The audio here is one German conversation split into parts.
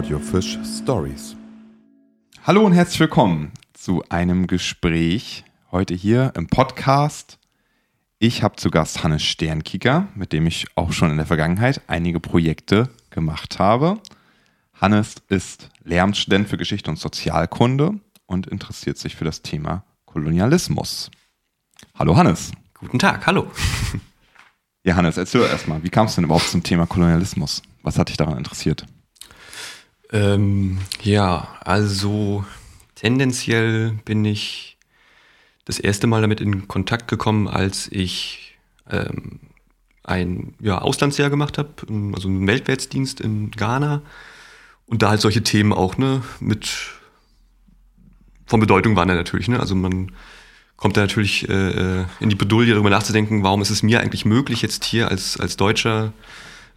Audiofish Stories. Hallo und herzlich willkommen zu einem Gespräch heute hier im Podcast. Ich habe zu Gast Hannes Sternkicker, mit dem ich auch schon in der Vergangenheit einige Projekte gemacht habe. Hannes ist Lehramtsstudent für Geschichte und Sozialkunde und interessiert sich für das Thema Kolonialismus. Hallo Hannes. Guten Tag, hallo. Ja, Hannes, erzähl erstmal, wie kamst du denn überhaupt zum Thema Kolonialismus? Was hat dich daran interessiert? Ähm, ja, also tendenziell bin ich das erste Mal damit in Kontakt gekommen, als ich ähm, ein ja, Auslandsjahr gemacht habe, also einen Weltwärtsdienst in Ghana und da halt solche Themen auch ne, mit von Bedeutung waren ja natürlich. Ne? Also man kommt da natürlich äh, äh, in die Bedulie, darüber nachzudenken, warum ist es mir eigentlich möglich, jetzt hier als, als Deutscher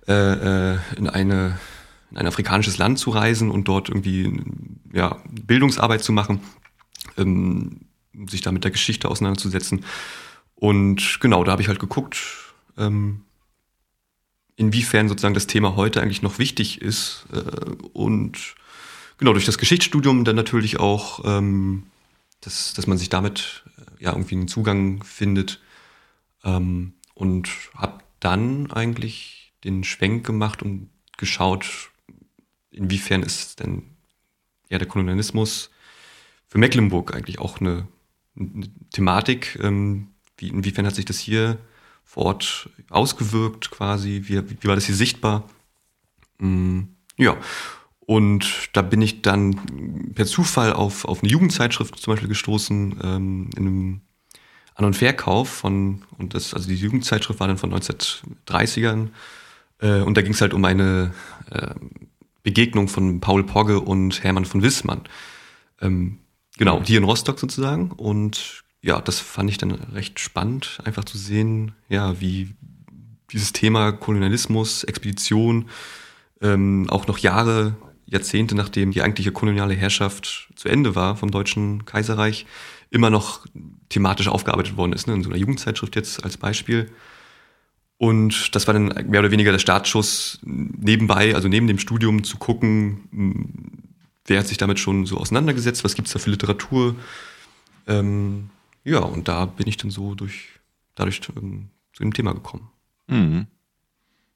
äh, äh, in, eine, in ein afrikanisches Land zu reisen und dort irgendwie ja, Bildungsarbeit zu machen, ähm, sich da mit der Geschichte auseinanderzusetzen. Und genau, da habe ich halt geguckt, ähm, inwiefern sozusagen das Thema heute eigentlich noch wichtig ist. Äh, und genau, durch das Geschichtsstudium dann natürlich auch, ähm, dass, dass man sich damit ja irgendwie einen Zugang findet. Ähm, und habe dann eigentlich den Schwenk gemacht und geschaut, inwiefern ist denn ja der Kolonialismus für Mecklenburg eigentlich auch eine, eine Thematik. Ähm, wie, inwiefern hat sich das hier vor Ort ausgewirkt quasi? Wie, wie war das hier sichtbar? Mm, ja. Und da bin ich dann per Zufall auf, auf eine Jugendzeitschrift zum Beispiel gestoßen, ähm, in einem An- und Verkauf von, und das, also die Jugendzeitschrift war dann von 1930ern. Äh, und da ging es halt um eine äh, Begegnung von Paul Pogge und Hermann von Wissmann. Ähm, genau, hier in Rostock sozusagen. Und ja, das fand ich dann recht spannend, einfach zu sehen, ja, wie dieses Thema Kolonialismus, Expedition, ähm, auch noch Jahre Jahrzehnte nachdem die eigentliche koloniale Herrschaft zu Ende war vom Deutschen Kaiserreich, immer noch thematisch aufgearbeitet worden ist, ne? in so einer Jugendzeitschrift jetzt als Beispiel. Und das war dann mehr oder weniger der Startschuss nebenbei, also neben dem Studium zu gucken, wer hat sich damit schon so auseinandergesetzt, was gibt es da für Literatur. Ähm, ja, und da bin ich dann so durch, dadurch ähm, zu dem Thema gekommen. Mhm.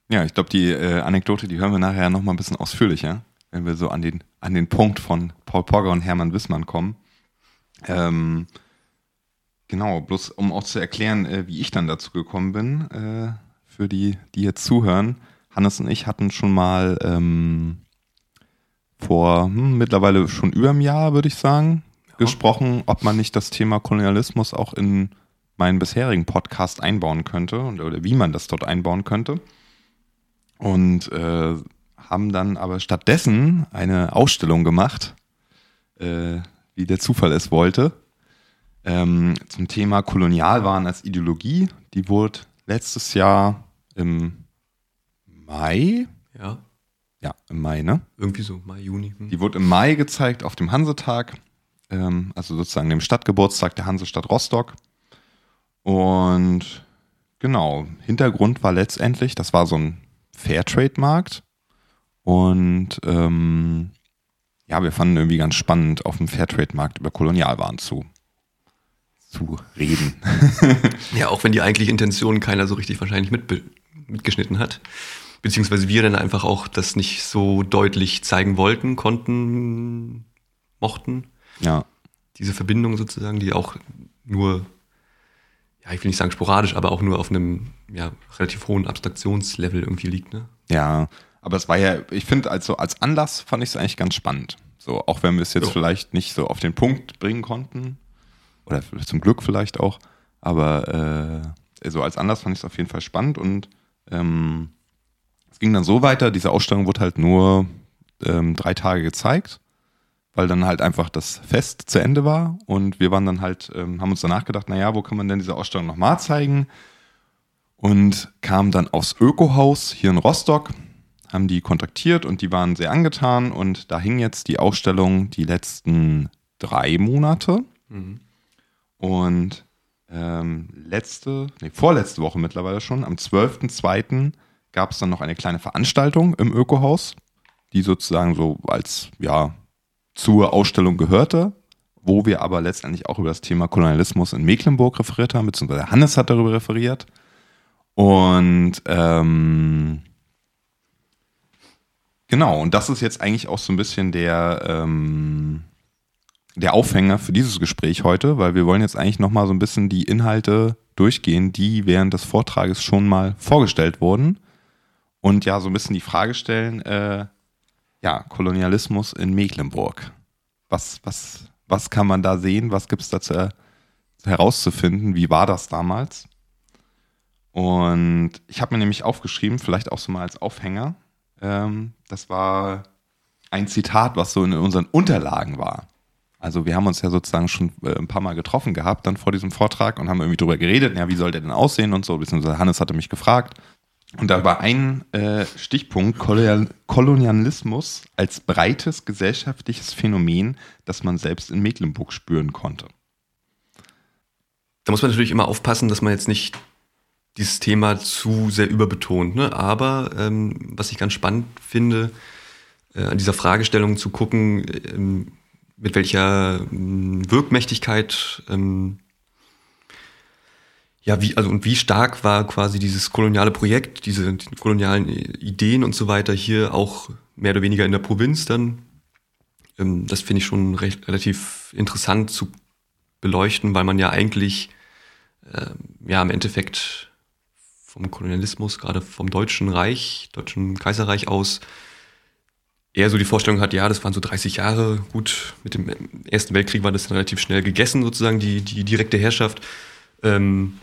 Ja, ich glaube, die äh, Anekdote, die hören wir nachher noch mal ein bisschen ausführlicher wenn wir so an den, an den Punkt von Paul Pogger und Hermann Wissmann kommen. Ähm, genau, bloß um auch zu erklären, äh, wie ich dann dazu gekommen bin, äh, für die, die jetzt zuhören. Hannes und ich hatten schon mal ähm, vor hm, mittlerweile schon über einem Jahr, würde ich sagen, ja. gesprochen, ob man nicht das Thema Kolonialismus auch in meinen bisherigen Podcast einbauen könnte oder wie man das dort einbauen könnte. Und äh, haben dann aber stattdessen eine Ausstellung gemacht, äh, wie der Zufall es wollte, ähm, zum Thema Kolonialwahn als Ideologie. Die wurde letztes Jahr im Mai. Ja. Ja, im Mai, ne? Irgendwie so, Mai, Juni. Hm. Die wurde im Mai gezeigt auf dem Hansetag, ähm, also sozusagen dem Stadtgeburtstag der Hansestadt Rostock. Und genau, Hintergrund war letztendlich, das war so ein Fairtrade-Markt und ähm, ja, wir fanden irgendwie ganz spannend, auf dem Fairtrade-Markt über Kolonialwaren zu, zu reden. ja, auch wenn die eigentliche Intention keiner so richtig wahrscheinlich mit, mitgeschnitten hat. Beziehungsweise wir dann einfach auch das nicht so deutlich zeigen wollten, konnten, mochten. Ja. Diese Verbindung sozusagen, die auch nur, ja, ich will nicht sagen sporadisch, aber auch nur auf einem ja, relativ hohen Abstraktionslevel irgendwie liegt, ne? Ja, aber es war ja, ich finde, also als Anlass fand ich es eigentlich ganz spannend. So, auch wenn wir es jetzt jo. vielleicht nicht so auf den Punkt bringen konnten. Oder zum Glück vielleicht auch. Aber äh, so als Anlass fand ich es auf jeden Fall spannend und ähm, es ging dann so weiter, diese Ausstellung wurde halt nur ähm, drei Tage gezeigt, weil dann halt einfach das Fest zu Ende war und wir waren dann halt, ähm, haben uns danach gedacht, naja, wo kann man denn diese Ausstellung nochmal zeigen? Und kamen dann aufs Ökohaus hier in Rostock haben die kontaktiert und die waren sehr angetan und da hing jetzt die Ausstellung die letzten drei Monate. Mhm. Und ähm, letzte, nee, vorletzte Woche mittlerweile schon, am 12.02. gab es dann noch eine kleine Veranstaltung im Ökohaus, die sozusagen so als, ja, zur Ausstellung gehörte, wo wir aber letztendlich auch über das Thema Kolonialismus in Mecklenburg referiert haben, beziehungsweise Hannes hat darüber referiert. Und ähm, genau, und das ist jetzt eigentlich auch so ein bisschen der, ähm, der Aufhänger für dieses Gespräch heute, weil wir wollen jetzt eigentlich nochmal so ein bisschen die Inhalte durchgehen, die während des Vortrages schon mal vorgestellt wurden. Und ja, so ein bisschen die Frage stellen, äh, ja, Kolonialismus in Mecklenburg. Was, was, was kann man da sehen? Was gibt es dazu herauszufinden? Wie war das damals? Und ich habe mir nämlich aufgeschrieben, vielleicht auch so mal als Aufhänger, ähm, das war ein Zitat, was so in unseren Unterlagen war. Also wir haben uns ja sozusagen schon äh, ein paar Mal getroffen gehabt dann vor diesem Vortrag und haben irgendwie drüber geredet, ja, wie soll der denn aussehen und so, beziehungsweise Hannes hatte mich gefragt. Und da war ein äh, Stichpunkt Kolonialismus als breites gesellschaftliches Phänomen, das man selbst in Mecklenburg spüren konnte. Da muss man natürlich immer aufpassen, dass man jetzt nicht dieses Thema zu sehr überbetont. Ne? Aber ähm, was ich ganz spannend finde, äh, an dieser Fragestellung zu gucken, ähm, mit welcher ähm, Wirkmächtigkeit ähm, ja, wie, also und wie stark war quasi dieses koloniale Projekt, diese die kolonialen Ideen und so weiter hier auch mehr oder weniger in der Provinz dann. Ähm, das finde ich schon recht, relativ interessant zu beleuchten, weil man ja eigentlich äh, ja im Endeffekt vom Kolonialismus, gerade vom Deutschen Reich, Deutschen Kaiserreich aus, eher so die Vorstellung hat, ja, das waren so 30 Jahre, gut, mit dem Ersten Weltkrieg war das dann relativ schnell gegessen, sozusagen, die, die direkte Herrschaft. Ähm,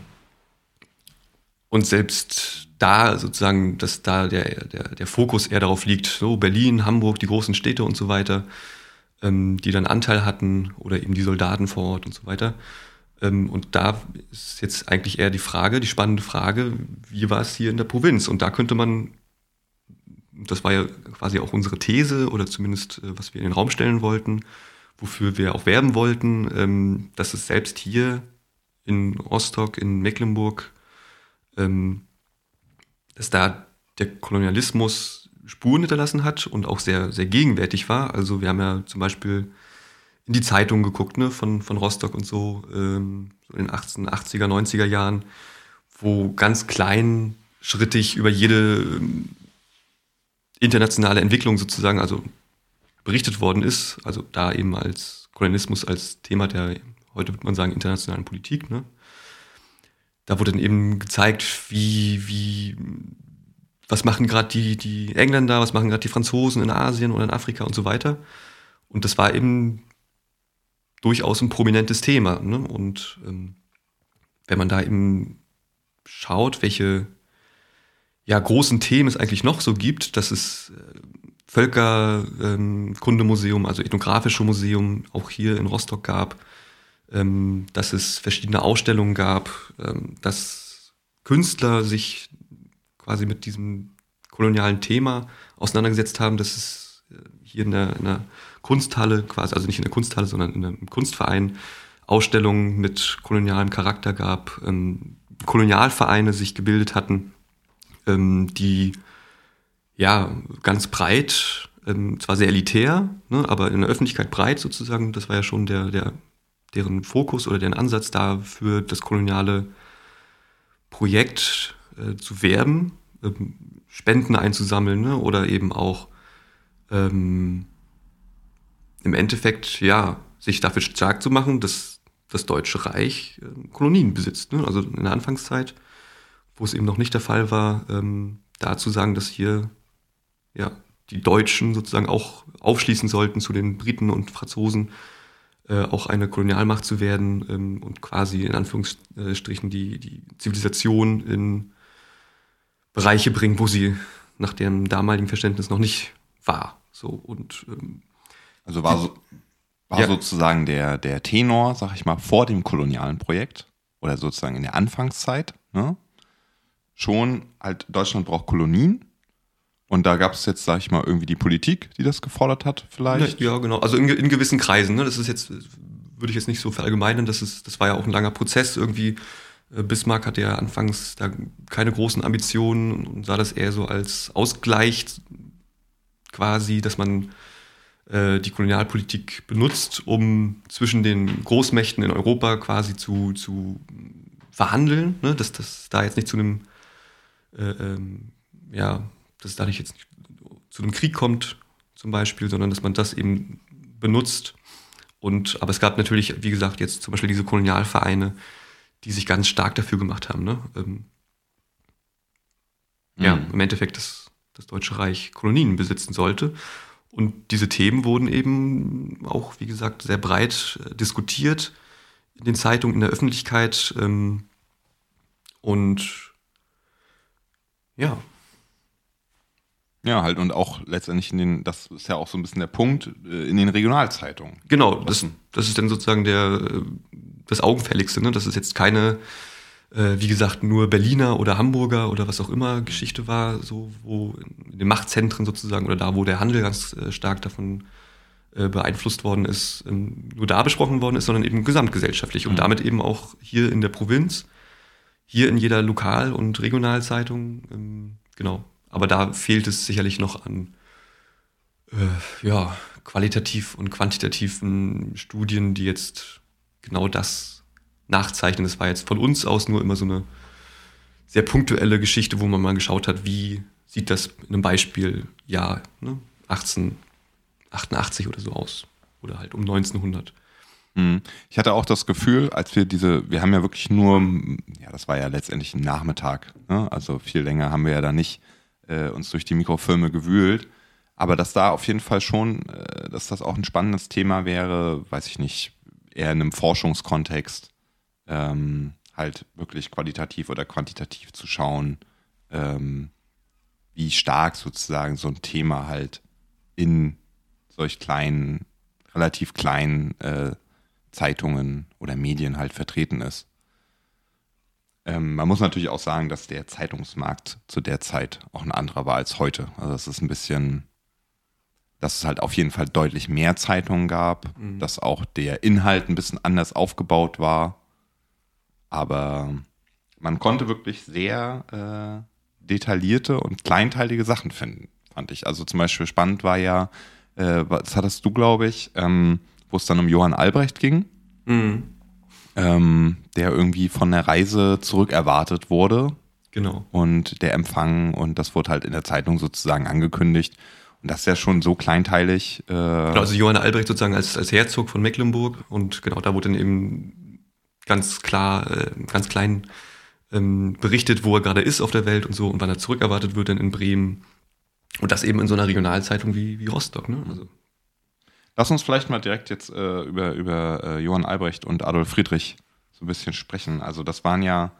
und selbst da sozusagen, dass da der, der, der Fokus eher darauf liegt, so Berlin, Hamburg, die großen Städte und so weiter, ähm, die dann Anteil hatten oder eben die Soldaten vor Ort und so weiter. Ähm, und da ist jetzt eigentlich eher die Frage, die spannende Frage, wie war es hier in der Provinz? Und da könnte man, das war ja quasi auch unsere These oder zumindest äh, was wir in den Raum stellen wollten, wofür wir auch werben wollten, ähm, dass es selbst hier in Rostock, in Mecklenburg, ähm, dass da der Kolonialismus Spuren hinterlassen hat und auch sehr, sehr gegenwärtig war. Also wir haben ja zum Beispiel in die Zeitungen geguckt, ne, von, von Rostock und so, ähm, so in den 1880er, 90er Jahren, wo ganz kleinschrittig über jede ähm, internationale Entwicklung sozusagen, also berichtet worden ist, also da eben als Kolonialismus als Thema der, heute würde man sagen, internationalen Politik, ne, da wurde dann eben gezeigt, wie, wie, was machen gerade die, die Engländer, was machen gerade die Franzosen in Asien oder in Afrika und so weiter. Und das war eben durchaus ein prominentes Thema. Ne? Und ähm, wenn man da eben schaut, welche ja, großen Themen es eigentlich noch so gibt, dass es äh, Völkerkundemuseum, ähm, also ethnografische Museum, auch hier in Rostock gab, ähm, dass es verschiedene Ausstellungen gab, ähm, dass Künstler sich quasi mit diesem kolonialen Thema auseinandergesetzt haben, dass es äh, hier in der, in der Kunsthalle, quasi, also nicht in der Kunsthalle, sondern in einem Kunstverein, Ausstellungen mit kolonialem Charakter gab, ähm, Kolonialvereine sich gebildet hatten, ähm, die ja ganz breit, ähm, zwar sehr elitär, ne, aber in der Öffentlichkeit breit sozusagen, das war ja schon der, der deren Fokus oder deren Ansatz da für das koloniale Projekt äh, zu werben, ähm, Spenden einzusammeln ne? oder eben auch ähm, im Endeffekt ja sich dafür stark zu machen, dass das Deutsche Reich äh, Kolonien besitzt. Ne? Also in der Anfangszeit, wo es eben noch nicht der Fall war, ähm, da zu sagen, dass hier ja die Deutschen sozusagen auch aufschließen sollten zu den Briten und Franzosen äh, auch eine Kolonialmacht zu werden ähm, und quasi in Anführungsstrichen die, die Zivilisation in Bereiche bringen, wo sie nach dem damaligen Verständnis noch nicht war. So und ähm, also war, so, war ja. sozusagen der, der Tenor, sag ich mal, vor dem kolonialen Projekt oder sozusagen in der Anfangszeit, ne? Schon halt Deutschland braucht Kolonien und da gab es jetzt, sag ich mal, irgendwie die Politik, die das gefordert hat, vielleicht. Ja, genau. Also in, in gewissen Kreisen. Ne? Das ist jetzt, würde ich jetzt nicht so verallgemeinern. Das, ist, das war ja auch ein langer Prozess. Irgendwie, äh, Bismarck hatte ja anfangs da keine großen Ambitionen und sah das eher so als Ausgleich quasi, dass man äh, die Kolonialpolitik benutzt, um zwischen den Großmächten in Europa quasi zu, zu verhandeln, ne? dass das da jetzt nicht zu einem, äh, ähm, ja, dass es da nicht jetzt zu einem Krieg kommt, zum Beispiel, sondern dass man das eben benutzt. Und, aber es gab natürlich, wie gesagt, jetzt zum Beispiel diese Kolonialvereine, die sich ganz stark dafür gemacht haben. Ne? Ähm, mhm. Ja, im Endeffekt, dass das Deutsche Reich Kolonien besitzen sollte. Und diese Themen wurden eben auch, wie gesagt, sehr breit äh, diskutiert in den Zeitungen, in der Öffentlichkeit. Ähm, und ja. Ja, halt und auch letztendlich in den, das ist ja auch so ein bisschen der Punkt, äh, in den Regionalzeitungen. Genau, das, das ist dann sozusagen der, äh, das Augenfälligste, ne? Das ist jetzt keine äh, wie gesagt, nur Berliner oder Hamburger oder was auch immer Geschichte war, so wo in den Machtzentren sozusagen oder da, wo der Handel ganz äh, stark davon äh, beeinflusst worden ist, ähm, nur da besprochen worden ist, sondern eben gesamtgesellschaftlich mhm. und damit eben auch hier in der Provinz, hier in jeder Lokal- und Regionalzeitung, ähm, genau. Aber da fehlt es sicherlich noch an äh, ja, qualitativ und quantitativen Studien, die jetzt genau das nachzeichnen. Das war jetzt von uns aus nur immer so eine sehr punktuelle Geschichte, wo man mal geschaut hat, wie sieht das in einem Beispiel Jahr ne, 1888 oder so aus. Oder halt um 1900. Mhm. Ich hatte auch das Gefühl, als wir diese, wir haben ja wirklich nur, ja, das war ja letztendlich ein Nachmittag, ne? also viel länger haben wir ja da nicht äh, uns durch die Mikrofilme gewühlt, aber dass da auf jeden Fall schon, äh, dass das auch ein spannendes Thema wäre, weiß ich nicht, eher in einem Forschungskontext, ähm, halt wirklich qualitativ oder quantitativ zu schauen, ähm, wie stark sozusagen so ein Thema halt in solch kleinen, relativ kleinen äh, Zeitungen oder Medien halt vertreten ist. Ähm, man muss natürlich auch sagen, dass der Zeitungsmarkt zu der Zeit auch ein anderer war als heute. Also es ist ein bisschen, dass es halt auf jeden Fall deutlich mehr Zeitungen gab, mhm. dass auch der Inhalt ein bisschen anders aufgebaut war. Aber man konnte wirklich sehr äh, detaillierte und kleinteilige Sachen finden, fand ich. Also zum Beispiel spannend war ja, äh, was hattest du, glaube ich, ähm, wo es dann um Johann Albrecht ging, mhm. ähm, der irgendwie von der Reise zurück erwartet wurde. Genau. Und der Empfang und das wurde halt in der Zeitung sozusagen angekündigt. Und das ist ja schon so kleinteilig. Äh genau, also Johann Albrecht sozusagen als, als Herzog von Mecklenburg und genau, da wurde dann eben ganz klar, äh, ganz klein ähm, berichtet, wo er gerade ist auf der Welt und so und wann er zurückerwartet wird dann in Bremen. Und das eben in so einer Regionalzeitung wie, wie Rostock. Ne? Also. Lass uns vielleicht mal direkt jetzt äh, über, über äh, Johann Albrecht und Adolf Friedrich so ein bisschen sprechen. Also das waren ja,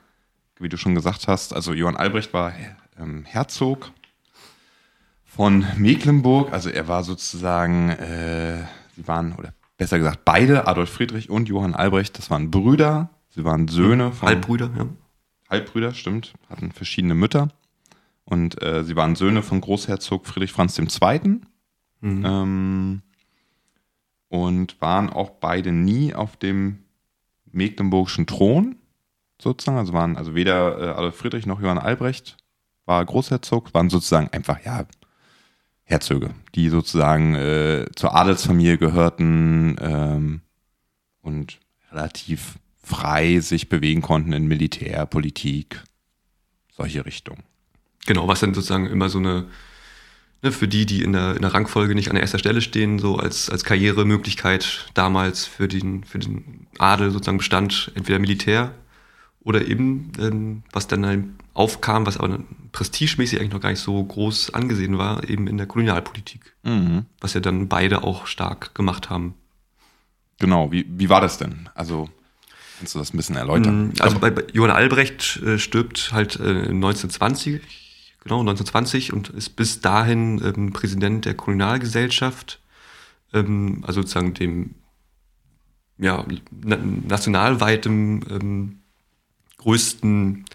wie du schon gesagt hast, also Johann Albrecht war ähm, Herzog von Mecklenburg. Also er war sozusagen, äh, sie waren, oder besser gesagt, beide, Adolf Friedrich und Johann Albrecht, das waren Brüder, sie waren Söhne von. Halbbrüder, ja. Halbbrüder, stimmt, hatten verschiedene Mütter. Und äh, sie waren Söhne von Großherzog Friedrich Franz II. Mhm. Ähm, und waren auch beide nie auf dem mecklenburgischen Thron, sozusagen. Also waren also weder äh, Adolf Friedrich noch Johann Albrecht war Großherzog, waren sozusagen einfach, ja, Herzöge, die sozusagen äh, zur Adelsfamilie gehörten ähm, und relativ frei sich bewegen konnten in Militär, Politik, solche Richtungen. Genau, was dann sozusagen immer so eine, ne, für die, die in der, in der Rangfolge nicht an der ersten Stelle stehen, so als, als Karrieremöglichkeit damals für den, für den Adel sozusagen bestand, entweder Militär oder eben, ähm, was dann halt aufkam, was aber prestigemäßig eigentlich noch gar nicht so groß angesehen war, eben in der Kolonialpolitik. Mhm. Was ja dann beide auch stark gemacht haben. Genau, wie, wie war das denn? Also kannst du das ein bisschen erläutern? Mm, also bei, bei Johann Albrecht äh, stirbt halt äh, 1920, genau 1920 und ist bis dahin ähm, Präsident der Kolonialgesellschaft, ähm, also sozusagen dem ja, na, nationalweitem ähm, größten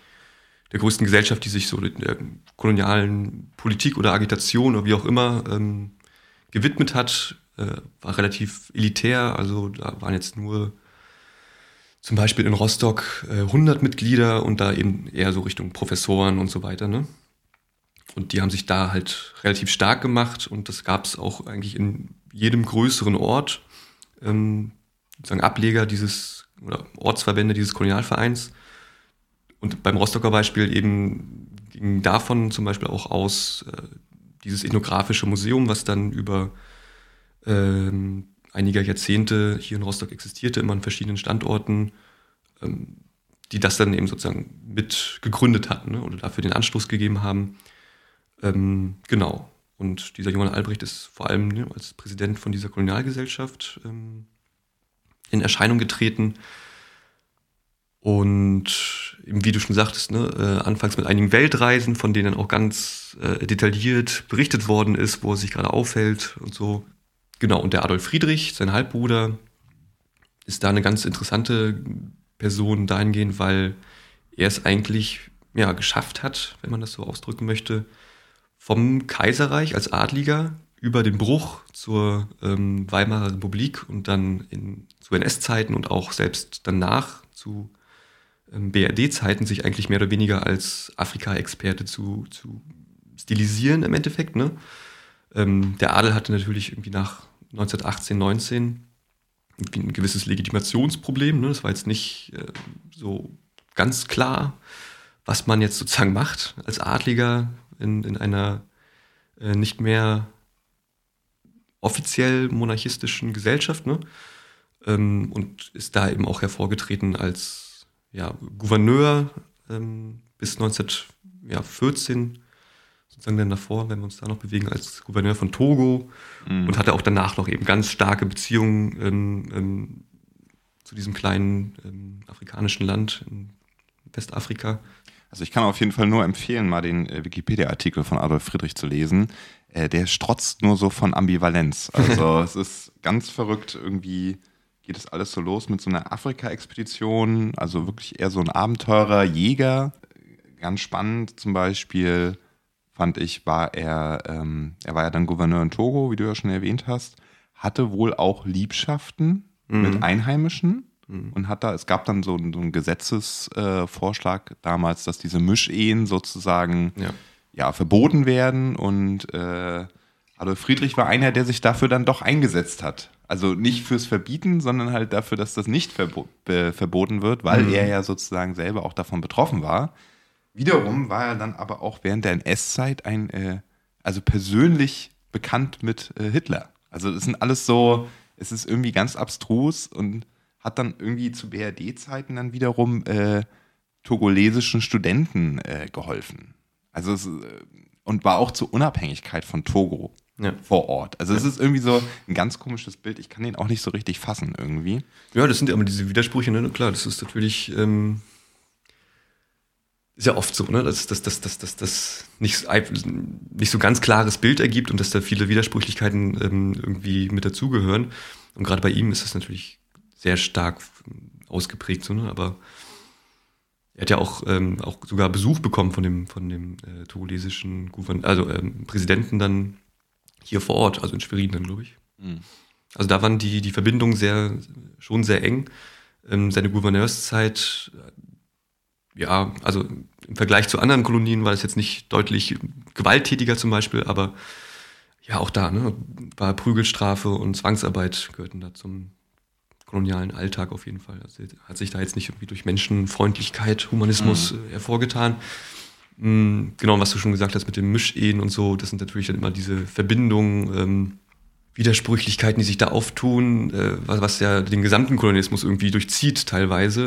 der größten Gesellschaft, die sich so der kolonialen Politik oder Agitation oder wie auch immer ähm, gewidmet hat, äh, war relativ elitär. Also da waren jetzt nur zum Beispiel in Rostock äh, 100 Mitglieder und da eben eher so Richtung Professoren und so weiter. Ne? Und die haben sich da halt relativ stark gemacht und das gab es auch eigentlich in jedem größeren Ort, ähm, sozusagen Ableger dieses oder Ortsverbände dieses Kolonialvereins. Und beim Rostocker Beispiel eben ging davon zum Beispiel auch aus äh, dieses ethnografische Museum, was dann über ähm, einige Jahrzehnte hier in Rostock existierte, immer an verschiedenen Standorten, ähm, die das dann eben sozusagen mit gegründet hatten ne, oder dafür den Anstoß gegeben haben. Ähm, genau. Und dieser Johann Albrecht ist vor allem ne, als Präsident von dieser Kolonialgesellschaft ähm, in Erscheinung getreten. Und wie du schon sagtest, ne, äh, anfangs mit einigen Weltreisen, von denen auch ganz äh, detailliert berichtet worden ist, wo er sich gerade aufhält und so. Genau, und der Adolf Friedrich, sein Halbbruder, ist da eine ganz interessante Person dahingehend, weil er es eigentlich ja, geschafft hat, wenn man das so ausdrücken möchte, vom Kaiserreich als Adliger über den Bruch zur ähm, Weimarer Republik und dann in, zu NS-Zeiten und auch selbst danach zu ähm, BRD-Zeiten sich eigentlich mehr oder weniger als Afrika-Experte zu, zu stilisieren im Endeffekt. Ne? Ähm, der Adel hatte natürlich irgendwie nach 1918, 19 ein gewisses Legitimationsproblem. Ne? Das war jetzt nicht äh, so ganz klar, was man jetzt sozusagen macht als Adliger in, in einer äh, nicht mehr offiziell monarchistischen Gesellschaft. Ne? Ähm, und ist da eben auch hervorgetreten als ja, Gouverneur ähm, bis 1914 sozusagen dann davor, wenn wir uns da noch bewegen, als Gouverneur von Togo mhm. und hatte auch danach noch eben ganz starke Beziehungen ähm, ähm, zu diesem kleinen ähm, afrikanischen Land in Westafrika. Also ich kann auf jeden Fall nur empfehlen, mal den äh, Wikipedia-Artikel von Adolf Friedrich zu lesen. Äh, der strotzt nur so von Ambivalenz. Also es ist ganz verrückt, irgendwie geht es alles so los mit so einer Afrika-Expedition, also wirklich eher so ein Abenteurer, Jäger. Ganz spannend zum Beispiel fand ich, war er, ähm, er war ja dann Gouverneur in Togo, wie du ja schon erwähnt hast, hatte wohl auch Liebschaften mhm. mit Einheimischen mhm. und hat da, es gab dann so, so einen Gesetzesvorschlag äh, damals, dass diese Mischehen sozusagen ja, ja verboten werden und äh, Adolf Friedrich war einer, der sich dafür dann doch eingesetzt hat. Also nicht fürs Verbieten, sondern halt dafür, dass das nicht verbo äh, verboten wird, weil mhm. er ja sozusagen selber auch davon betroffen war. Wiederum war er dann aber auch während der NS-Zeit ein, äh, also persönlich bekannt mit äh, Hitler. Also das sind alles so, es ist irgendwie ganz abstrus und hat dann irgendwie zu BRD-Zeiten dann wiederum äh, togolesischen Studenten äh, geholfen. Also es, äh, und war auch zur Unabhängigkeit von Togo ja. vor Ort. Also es ist irgendwie so ein ganz komisches Bild. Ich kann den auch nicht so richtig fassen irgendwie. Ja, das sind ja immer diese Widersprüche. Ne? Klar, das ist natürlich ähm, ist ja oft so, ne? dass das, das, das, das, das nicht, nicht so ganz klares Bild ergibt und dass da viele Widersprüchlichkeiten ähm, irgendwie mit dazugehören. Und gerade bei ihm ist das natürlich sehr stark ausgeprägt, so, ne? aber er hat ja auch, ähm, auch sogar Besuch bekommen von dem, von dem äh, togolesischen Gouverneur, also ähm, Präsidenten dann hier vor Ort, also in Schwerin dann, glaube ich. Mhm. Also da waren die, die Verbindungen sehr, schon sehr eng. Ähm, seine Gouverneurszeit ja, also im Vergleich zu anderen Kolonien war das jetzt nicht deutlich gewalttätiger zum Beispiel, aber ja, auch da, ne, war Prügelstrafe und Zwangsarbeit gehörten da zum kolonialen Alltag auf jeden Fall. Also hat sich da jetzt nicht irgendwie durch Menschenfreundlichkeit, Humanismus mhm. äh, hervorgetan. Mhm, genau, was du schon gesagt hast mit den Mischehen und so, das sind natürlich dann immer diese Verbindungen, ähm, Widersprüchlichkeiten, die sich da auftun, äh, was, was, ja den gesamten Kolonialismus irgendwie durchzieht teilweise.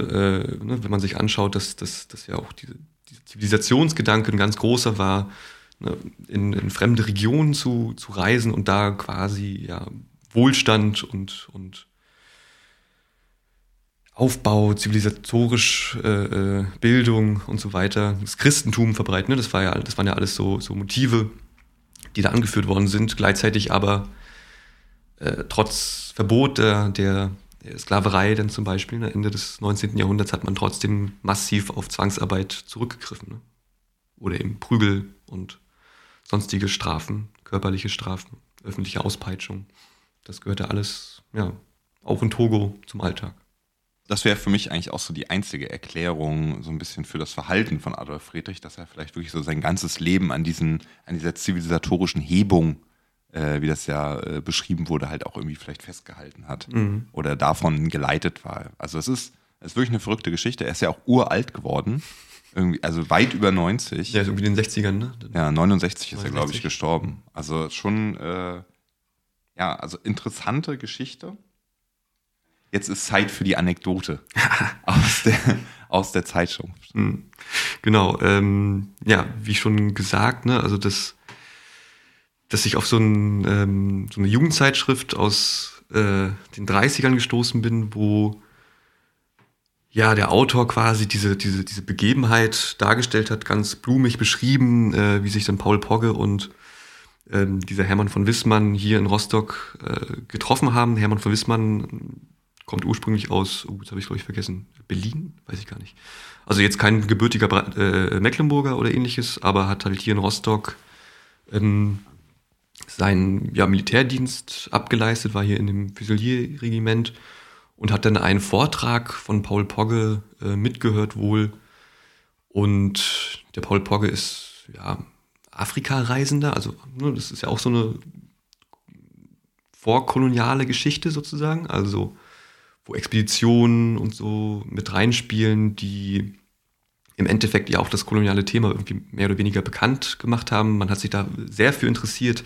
Äh, ne, wenn man sich anschaut, dass, dass ja auch diese, diese Zivilisationsgedanke ein ganz großer war, ne, in, in, fremde Regionen zu, zu reisen und da quasi ja, Wohlstand und, und Aufbau, zivilisatorisch äh, äh Bildung und so weiter, das Christentum verbreiten. Ne? Das, war ja, das waren ja alles so, so Motive, die da angeführt worden sind, gleichzeitig aber äh, trotz Verbot der, der, Sklaverei dann zum Beispiel, ne, Ende des 19. Jahrhunderts hat man trotzdem massiv auf Zwangsarbeit zurückgegriffen. Ne? Oder eben Prügel und sonstige Strafen, körperliche Strafen, öffentliche Auspeitschung. Das gehörte alles, ja, auch in Togo zum Alltag. Das wäre für mich eigentlich auch so die einzige Erklärung, so ein bisschen für das Verhalten von Adolf Friedrich, dass er vielleicht wirklich so sein ganzes Leben an diesen, an dieser zivilisatorischen Hebung, äh, wie das ja äh, beschrieben wurde, halt auch irgendwie vielleicht festgehalten hat mhm. oder davon geleitet war. Also es ist, es ist wirklich eine verrückte Geschichte. Er ist ja auch uralt geworden. Irgendwie, also weit über 90. Ja, ist irgendwie in den 60ern, ne? Ja, 69 ist 69. er, glaube ich, gestorben. Also schon, äh, ja, also interessante Geschichte. Jetzt ist Zeit für die Anekdote aus, der, aus der Zeitschrift. Hm. Genau, ähm, ja, wie schon gesagt, ne, also das, dass ich auf so, ein, ähm, so eine Jugendzeitschrift aus äh, den 30ern gestoßen bin, wo ja der Autor quasi diese, diese, diese Begebenheit dargestellt hat, ganz blumig beschrieben, äh, wie sich dann Paul Pogge und ähm, dieser Hermann von Wissmann hier in Rostock äh, getroffen haben. Hermann von Wissmann kommt ursprünglich aus, oh, jetzt habe ich glaube ich vergessen, Berlin, weiß ich gar nicht. Also jetzt kein gebürtiger äh, Mecklenburger oder ähnliches, aber hat halt hier in Rostock ähm, seinen ja, Militärdienst abgeleistet, war hier in dem Füsilierregiment und hat dann einen Vortrag von Paul Pogge äh, mitgehört wohl. Und der Paul Pogge ist ja Afrika-Reisender, also ne, das ist ja auch so eine vorkoloniale Geschichte sozusagen, also wo Expeditionen und so mit reinspielen, die im Endeffekt ja auch das koloniale Thema irgendwie mehr oder weniger bekannt gemacht haben. Man hat sich da sehr für interessiert,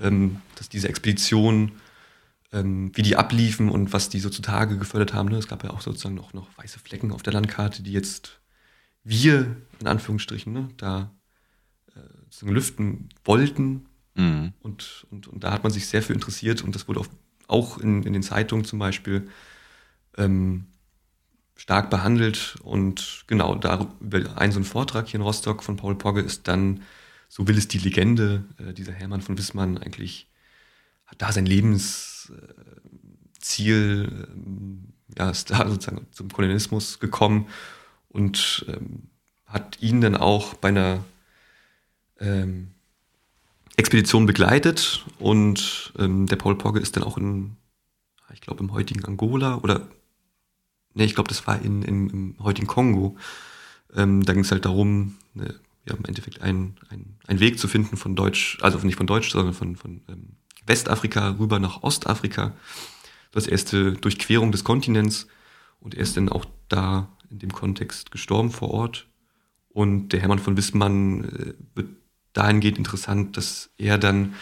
ähm, dass diese Expeditionen, ähm, wie die abliefen und was die so zutage gefördert haben. Ne? Es gab ja auch sozusagen noch, noch weiße Flecken auf der Landkarte, die jetzt wir, in Anführungsstrichen, ne, da äh, lüften wollten. Mhm. Und, und, und da hat man sich sehr für interessiert und das wurde auch in, in den Zeitungen zum Beispiel ähm, stark behandelt. Und genau, da ein so ein Vortrag hier in Rostock von Paul Pogge ist dann, so will es die Legende, äh, dieser Hermann von Wissmann eigentlich hat da sein Lebensziel, äh, ja, ist da sozusagen zum Kolonialismus gekommen und ähm, hat ihn dann auch bei einer ähm, Expedition begleitet und ähm, der Paul Pogge ist dann auch in, ich glaube, im heutigen Angola oder nee, ich glaube, das war in, in, im heutigen Kongo. Ähm, da ging es halt darum, ne, ja, im Endeffekt einen ein Weg zu finden von Deutsch, also nicht von Deutsch, sondern von, von ähm, Westafrika rüber nach Ostafrika. Das erste Durchquerung des Kontinents. Und er ist dann auch da in dem Kontext gestorben vor Ort. Und der Hermann von Wissmann äh, wird dahingehend interessant, dass er dann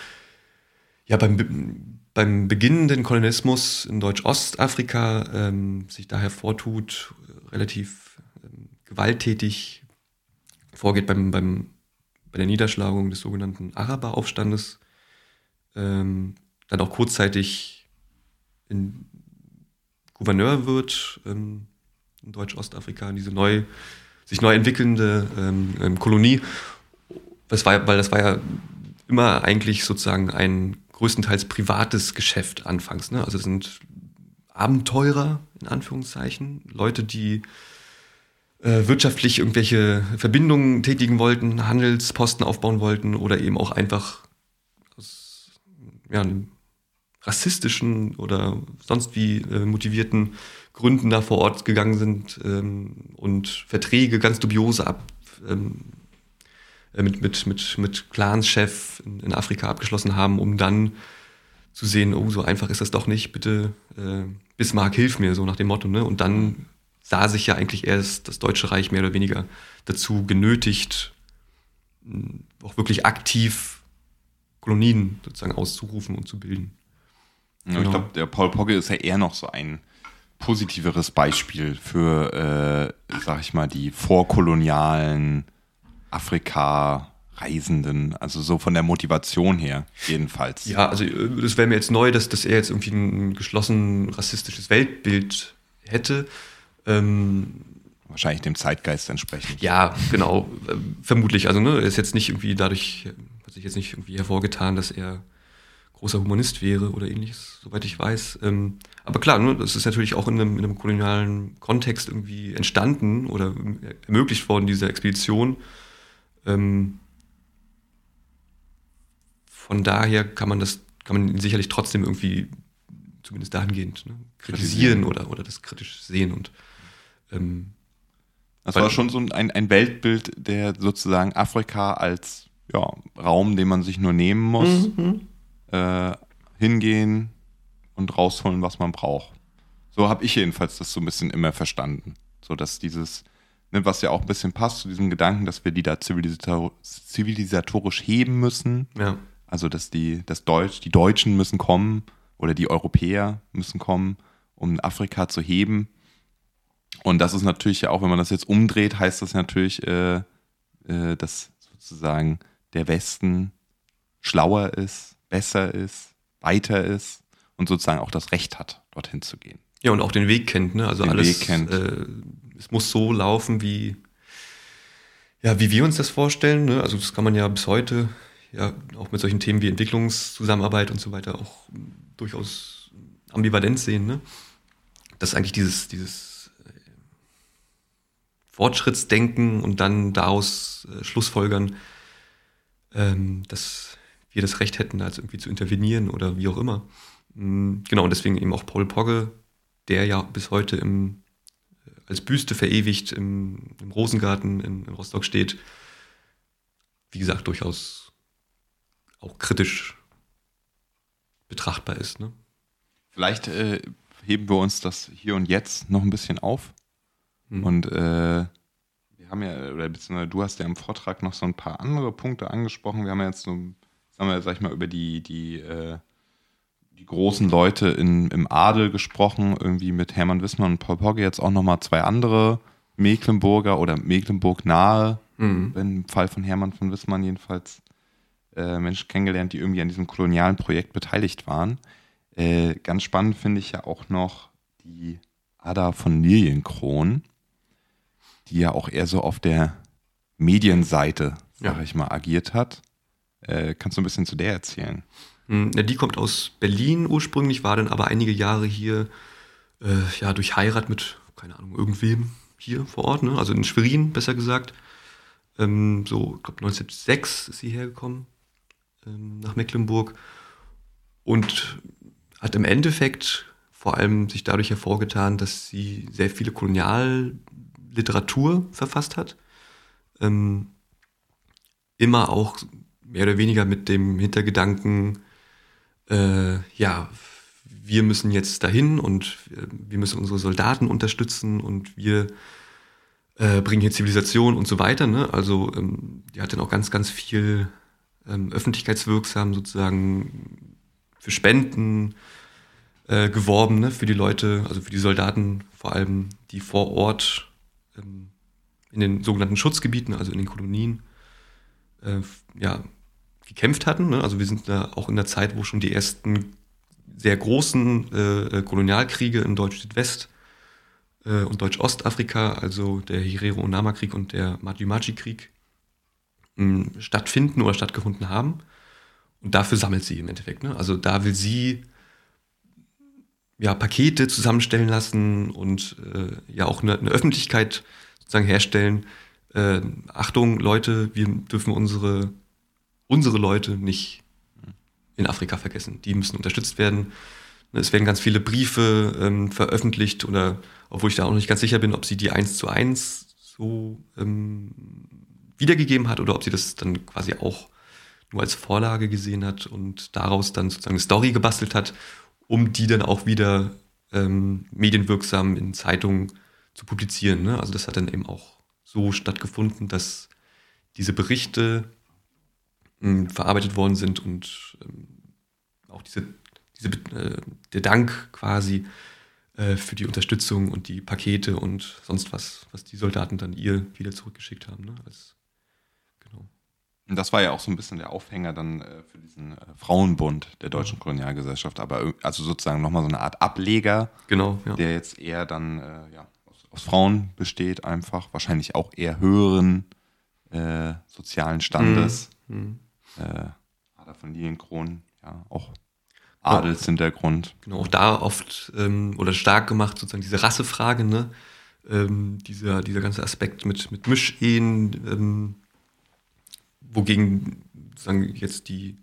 ja beim beim beginnenden Kolonialismus in Deutsch-Ostafrika ähm, sich da hervortut, relativ ähm, gewalttätig vorgeht beim, beim, bei der Niederschlagung des sogenannten Araberaufstandes, ähm, dann auch kurzzeitig in Gouverneur wird ähm, in Deutsch-Ostafrika, diese neu, sich neu entwickelnde ähm, ähm, Kolonie. Das war, weil das war ja immer eigentlich sozusagen ein größtenteils privates Geschäft anfangs. Ne? Also sind Abenteurer, in Anführungszeichen, Leute, die äh, wirtschaftlich irgendwelche Verbindungen tätigen wollten, Handelsposten aufbauen wollten oder eben auch einfach aus ja, rassistischen oder sonst wie äh, motivierten Gründen da vor Ort gegangen sind ähm, und Verträge ganz dubiose ab, ähm, äh, mit, mit, mit, mit Clanschef in, in Afrika abgeschlossen haben, um dann zu sehen, oh, so einfach ist das doch nicht, bitte äh, Bismarck, hilf mir, so nach dem Motto. Ne? Und dann sah sich ja eigentlich erst das Deutsche Reich mehr oder weniger dazu genötigt, auch wirklich aktiv Kolonien sozusagen auszurufen und zu bilden. Ja, genau. Ich glaube, der Paul Pogge ist ja eher noch so ein positiveres Beispiel für, äh, sag ich mal, die vorkolonialen Afrika-Reisenden, also so von der Motivation her jedenfalls. Ja, also äh, das wäre mir jetzt neu, dass, dass er jetzt irgendwie ein geschlossen rassistisches Weltbild hätte. Ähm, Wahrscheinlich dem Zeitgeist entsprechend. Ja, genau, äh, vermutlich. Also ne, er ist jetzt nicht irgendwie dadurch, hat sich jetzt nicht irgendwie hervorgetan, dass er großer Humanist wäre oder ähnliches, soweit ich weiß. Ähm, aber klar, ne, das ist natürlich auch in einem, in einem kolonialen Kontext irgendwie entstanden oder ermöglicht worden, diese Expedition. Ähm, von daher kann man das, kann man sicherlich trotzdem irgendwie zumindest dahingehend ne? kritisieren oder, oder das kritisch sehen und ähm, das war schon so ein, ein Weltbild, der sozusagen Afrika als ja, Raum, den man sich nur nehmen muss, mhm. äh, hingehen und rausholen, was man braucht. So habe ich jedenfalls das so ein bisschen immer verstanden. So dass dieses, was ja auch ein bisschen passt zu diesem Gedanken, dass wir die da zivilisator zivilisatorisch heben müssen. Ja. Also dass die, das Deutsch, die Deutschen müssen kommen oder die Europäer müssen kommen, um Afrika zu heben. Und das ist natürlich ja auch, wenn man das jetzt umdreht, heißt das natürlich, äh, äh, dass sozusagen der Westen schlauer ist, besser ist, weiter ist und sozusagen auch das Recht hat, dorthin zu gehen. Ja, und auch den Weg kennt, ne? Also den alles. Äh, es muss so laufen, wie, ja, wie wir uns das vorstellen. Ne? Also das kann man ja bis heute, ja, auch mit solchen Themen wie Entwicklungszusammenarbeit und so weiter auch durchaus ambivalent sehen, ne? Dass eigentlich dieses, dieses äh, Fortschrittsdenken und dann daraus äh, Schlussfolgern, ähm, dass wir das Recht hätten, da irgendwie zu intervenieren oder wie auch immer. Mhm, genau, und deswegen eben auch Paul Pogge, der ja bis heute im, als Büste verewigt im, im Rosengarten in, in, Rostock steht, wie gesagt, durchaus auch kritisch betrachtbar ist. Ne? Vielleicht äh, heben wir uns das hier und jetzt noch ein bisschen auf. Hm. Und äh, wir haben ja, oder beziehungsweise du hast ja im Vortrag noch so ein paar andere Punkte angesprochen. Wir haben ja jetzt so, sagen wir, sag ich mal, über die, die äh, die großen Leute in, im Adel gesprochen, irgendwie mit Hermann Wissmann und Paul Pogge, jetzt auch nochmal zwei andere Mecklenburger oder Mecklenburg nahe, mhm. im Fall von Hermann von Wissmann jedenfalls, äh, Menschen kennengelernt, die irgendwie an diesem kolonialen Projekt beteiligt waren. Äh, ganz spannend finde ich ja auch noch die Ada von Lilienkron, die ja auch eher so auf der Medienseite, sag ja. ich mal, agiert hat. Äh, kannst du ein bisschen zu der erzählen? Hm, die kommt aus Berlin ursprünglich, war dann aber einige Jahre hier, äh, ja, durch Heirat mit, keine Ahnung, irgendwem hier vor Ort, ne? also in Schwerin, besser gesagt. Ähm, so, ich glaube, 1906 ist sie hergekommen, ähm, nach Mecklenburg. Und hat im Endeffekt vor allem sich dadurch hervorgetan, dass sie sehr viele Kolonialliteratur verfasst hat. Ähm, immer auch mehr oder weniger mit dem Hintergedanken, äh, ja, wir müssen jetzt dahin und wir müssen unsere Soldaten unterstützen und wir äh, bringen hier Zivilisation und so weiter. Ne? Also ähm, die hat dann auch ganz, ganz viel ähm, öffentlichkeitswirksam sozusagen für Spenden äh, geworben, ne? für die Leute, also für die Soldaten vor allem, die vor Ort ähm, in den sogenannten Schutzgebieten, also in den Kolonien, äh, ja, gekämpft hatten. Ne? Also wir sind da auch in der Zeit, wo schon die ersten sehr großen äh, äh Kolonialkriege in Deutsch-Südwest äh, und Deutsch-Ostafrika, also der Herero-Onama-Krieg und der Maji-Maji-Krieg, hm, stattfinden oder stattgefunden haben. Und dafür sammelt sie im Endeffekt. Ne? Also da will sie ja, Pakete zusammenstellen lassen und äh, ja auch eine, eine, Öffentlichkeit sozusagen herstellen. Äh, Achtung, Leute, wir dürfen unsere unsere Leute nicht in Afrika vergessen. Die müssen unterstützt werden. Es werden ganz viele Briefe ähm, veröffentlicht oder obwohl ich da auch nicht ganz sicher bin, ob sie die eins zu eins so ähm, wiedergegeben hat oder ob sie das dann quasi auch nur als Vorlage gesehen hat und daraus dann sozusagen eine Story gebastelt hat, um die dann auch wieder ähm, medienwirksam in Zeitungen zu publizieren. Ne? Also das hat dann eben auch so stattgefunden, dass diese Berichte verarbeitet worden sind und ähm, auch diese, diese, äh, der Dank quasi äh, für die Unterstützung und die Pakete und sonst was, was die Soldaten dann ihr wieder zurückgeschickt haben. Ne? Als, genau. Und das war ja auch so ein bisschen der Aufhänger dann äh, für diesen Frauenbund der Deutschen mhm. Kolonialgesellschaft, aber also sozusagen nochmal so eine Art Ableger, genau, ja. der jetzt eher dann ja, aus, aus, Frauen besteht, einfach wahrscheinlich auch eher höheren äh, sozialen Standes. Mhm. Mhm äh, Ada von Lienkron, ja, auch Adelshintergrund. Genau, auch da oft ähm, oder stark gemacht, sozusagen diese Rassefrage, ne? Ähm, dieser, dieser ganze Aspekt mit, mit Mischehen, ähm, wogegen sozusagen jetzt die,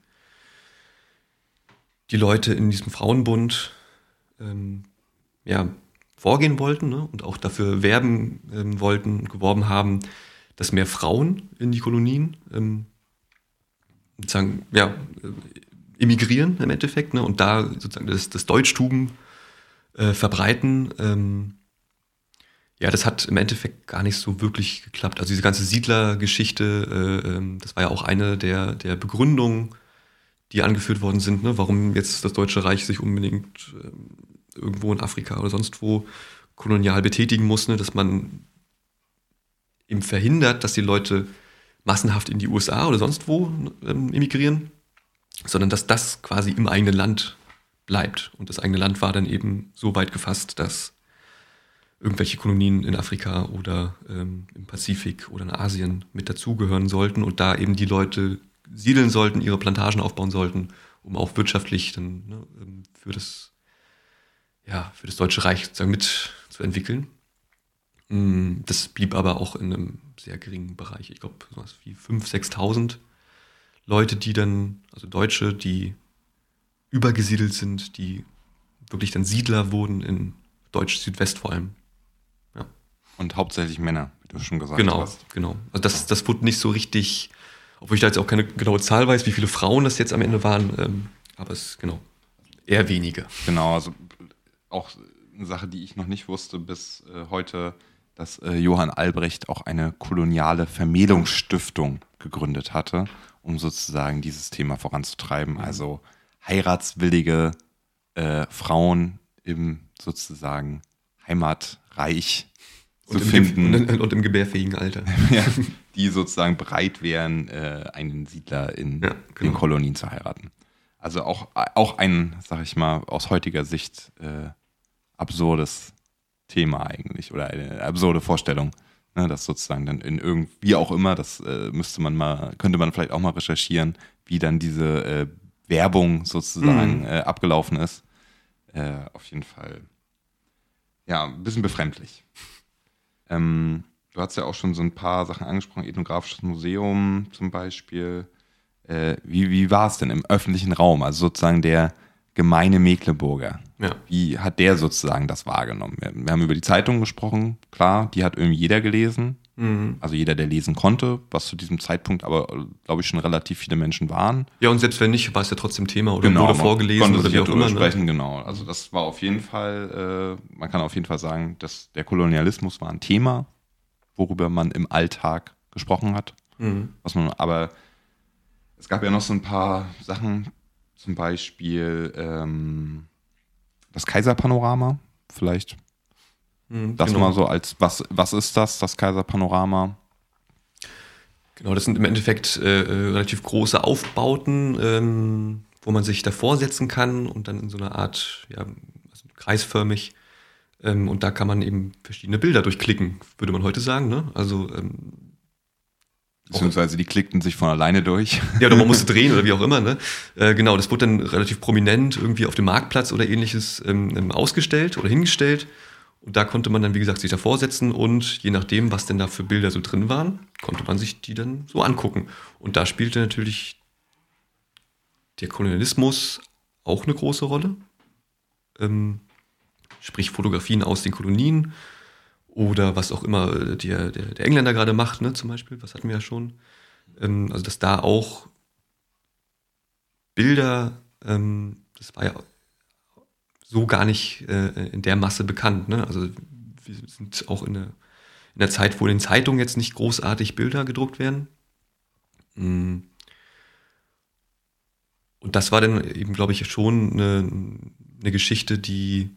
die Leute in diesem Frauenbund ähm, ja, vorgehen wollten ne? und auch dafür werben ähm, wollten und geworben haben, dass mehr Frauen in die Kolonien ähm, sozusagen, ja, äh, emigrieren im Endeffekt ne? und da sozusagen das, das Deutschtum äh, verbreiten. Ähm, ja, das hat im Endeffekt gar nicht so wirklich geklappt. Also diese ganze Siedlergeschichte, äh, ähm, das war ja auch eine der, der Begründungen, die angeführt worden sind, ne? warum jetzt das Deutsche Reich sich unbedingt ähm, irgendwo in Afrika oder sonst wo kolonial betätigen muss, ne? dass man eben verhindert, dass die Leute massenhaft in die USA oder sonst wo ähm, emigrieren, sondern dass das quasi im eigenen Land bleibt. Und das eigene Land war dann eben so weit gefasst, dass irgendwelche Kolonien in Afrika oder ähm, im Pazifik oder in Asien mit dazugehören sollten und da eben die Leute siedeln sollten, ihre Plantagen aufbauen sollten, um auch wirtschaftlich dann ne, ähm, für das ja für das Deutsche Reich sozusagen mitzuentwickeln. Mm, das blieb aber auch in einem sehr geringen Bereich. Ich glaube, sowas wie 5.000, 6.000 Leute, die dann, also Deutsche, die übergesiedelt sind, die wirklich dann Siedler wurden in Deutsch-Südwest vor allem. Ja. Und hauptsächlich Männer, wie du schon gesagt genau, hast. Genau, genau. Also das, das wurde nicht so richtig, obwohl ich da jetzt auch keine genaue Zahl weiß, wie viele Frauen das jetzt am Ende waren, ähm, aber es ist genau eher wenige. Genau, also auch eine Sache, die ich noch nicht wusste bis äh, heute, dass äh, Johann Albrecht auch eine koloniale Vermählungsstiftung gegründet hatte, um sozusagen dieses Thema voranzutreiben. Mhm. Also heiratswillige äh, Frauen im sozusagen Heimatreich und zu finden. Und, und, im gebärfähigen Alter. ja, die sozusagen bereit wären, äh, einen Siedler in ja, genau. den Kolonien zu heiraten. Also auch, auch ein, sag ich mal, aus heutiger Sicht äh, absurdes Thema eigentlich oder eine absurde Vorstellung. Ne, das sozusagen dann in irgendwie auch immer, das äh, müsste man mal, könnte man vielleicht auch mal recherchieren, wie dann diese äh, Werbung sozusagen mhm. äh, abgelaufen ist. Äh, auf jeden Fall, ja, ein bisschen befremdlich. Ähm, du hast ja auch schon so ein paar Sachen angesprochen, Ethnografisches Museum zum Beispiel. Äh, wie wie war es denn im öffentlichen Raum? Also sozusagen der gemeine Mecklenburger. Ja. Wie hat der sozusagen das wahrgenommen? Wir, wir haben über die Zeitung gesprochen, klar, die hat irgendwie jeder gelesen. Mhm. Also jeder, der lesen konnte, was zu diesem Zeitpunkt aber, glaube ich, schon relativ viele Menschen waren. Ja, und selbst wenn nicht, war es ja trotzdem Thema oder genau, wurde vorgelesen oder wie auch immer. Ne? Sprechen, ne? Genau, also das war auf jeden Fall, äh, man kann auf jeden Fall sagen, dass der Kolonialismus war ein Thema, worüber man im Alltag gesprochen hat. Mhm. Was man, aber es gab ja noch so ein paar Sachen, zum Beispiel ähm, das Kaiserpanorama, vielleicht. Mhm, das genau. mal so als, was, was ist das, das Kaiserpanorama? Genau, das sind im Endeffekt äh, äh, relativ große Aufbauten, ähm, wo man sich davor setzen kann und dann in so einer Art, ja, also kreisförmig. Ähm, und da kann man eben verschiedene Bilder durchklicken, würde man heute sagen. Ne? Also ähm, Beziehungsweise die klickten sich von alleine durch. Ja, oder man musste drehen oder wie auch immer. Ne? Äh, genau, das wurde dann relativ prominent irgendwie auf dem Marktplatz oder ähnliches ähm, ähm, ausgestellt oder hingestellt. Und da konnte man dann, wie gesagt, sich davor setzen und je nachdem, was denn da für Bilder so drin waren, konnte man sich die dann so angucken. Und da spielte natürlich der Kolonialismus auch eine große Rolle. Ähm, sprich Fotografien aus den Kolonien, oder was auch immer äh, der, der, der Engländer gerade macht, ne, zum Beispiel, was hatten wir ja schon. Ähm, also, dass da auch Bilder, ähm, das war ja so gar nicht äh, in der Masse bekannt. Ne? Also, wir sind auch in, eine, in der Zeit, wo in den Zeitungen jetzt nicht großartig Bilder gedruckt werden. Mm. Und das war dann eben, glaube ich, schon eine, eine Geschichte, die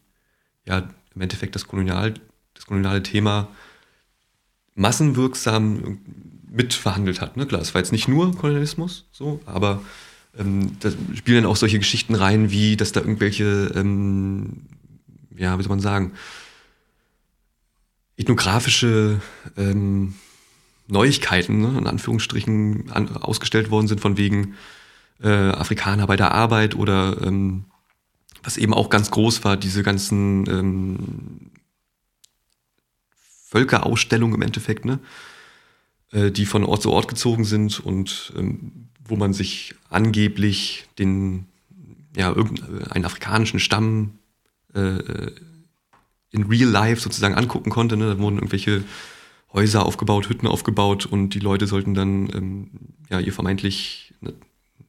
ja im Endeffekt das Kolonial, das koloniale Thema massenwirksam mitverhandelt hat. Ne? Klar, es war jetzt nicht nur Kolonialismus, so, aber ähm, da spielen dann auch solche Geschichten rein, wie dass da irgendwelche, ähm, ja, wie soll man sagen, ethnografische ähm, Neuigkeiten, ne, in Anführungsstrichen, an, ausgestellt worden sind, von wegen äh, Afrikaner bei der Arbeit oder ähm, was eben auch ganz groß war, diese ganzen ähm, Völkerausstellung im Endeffekt, ne? Äh, die von Ort zu Ort gezogen sind und ähm, wo man sich angeblich den, ja, irgendeinen afrikanischen Stamm äh, in real life sozusagen angucken konnte. Ne? Da wurden irgendwelche Häuser aufgebaut, Hütten aufgebaut und die Leute sollten dann ähm, ja ihr vermeintlich ne,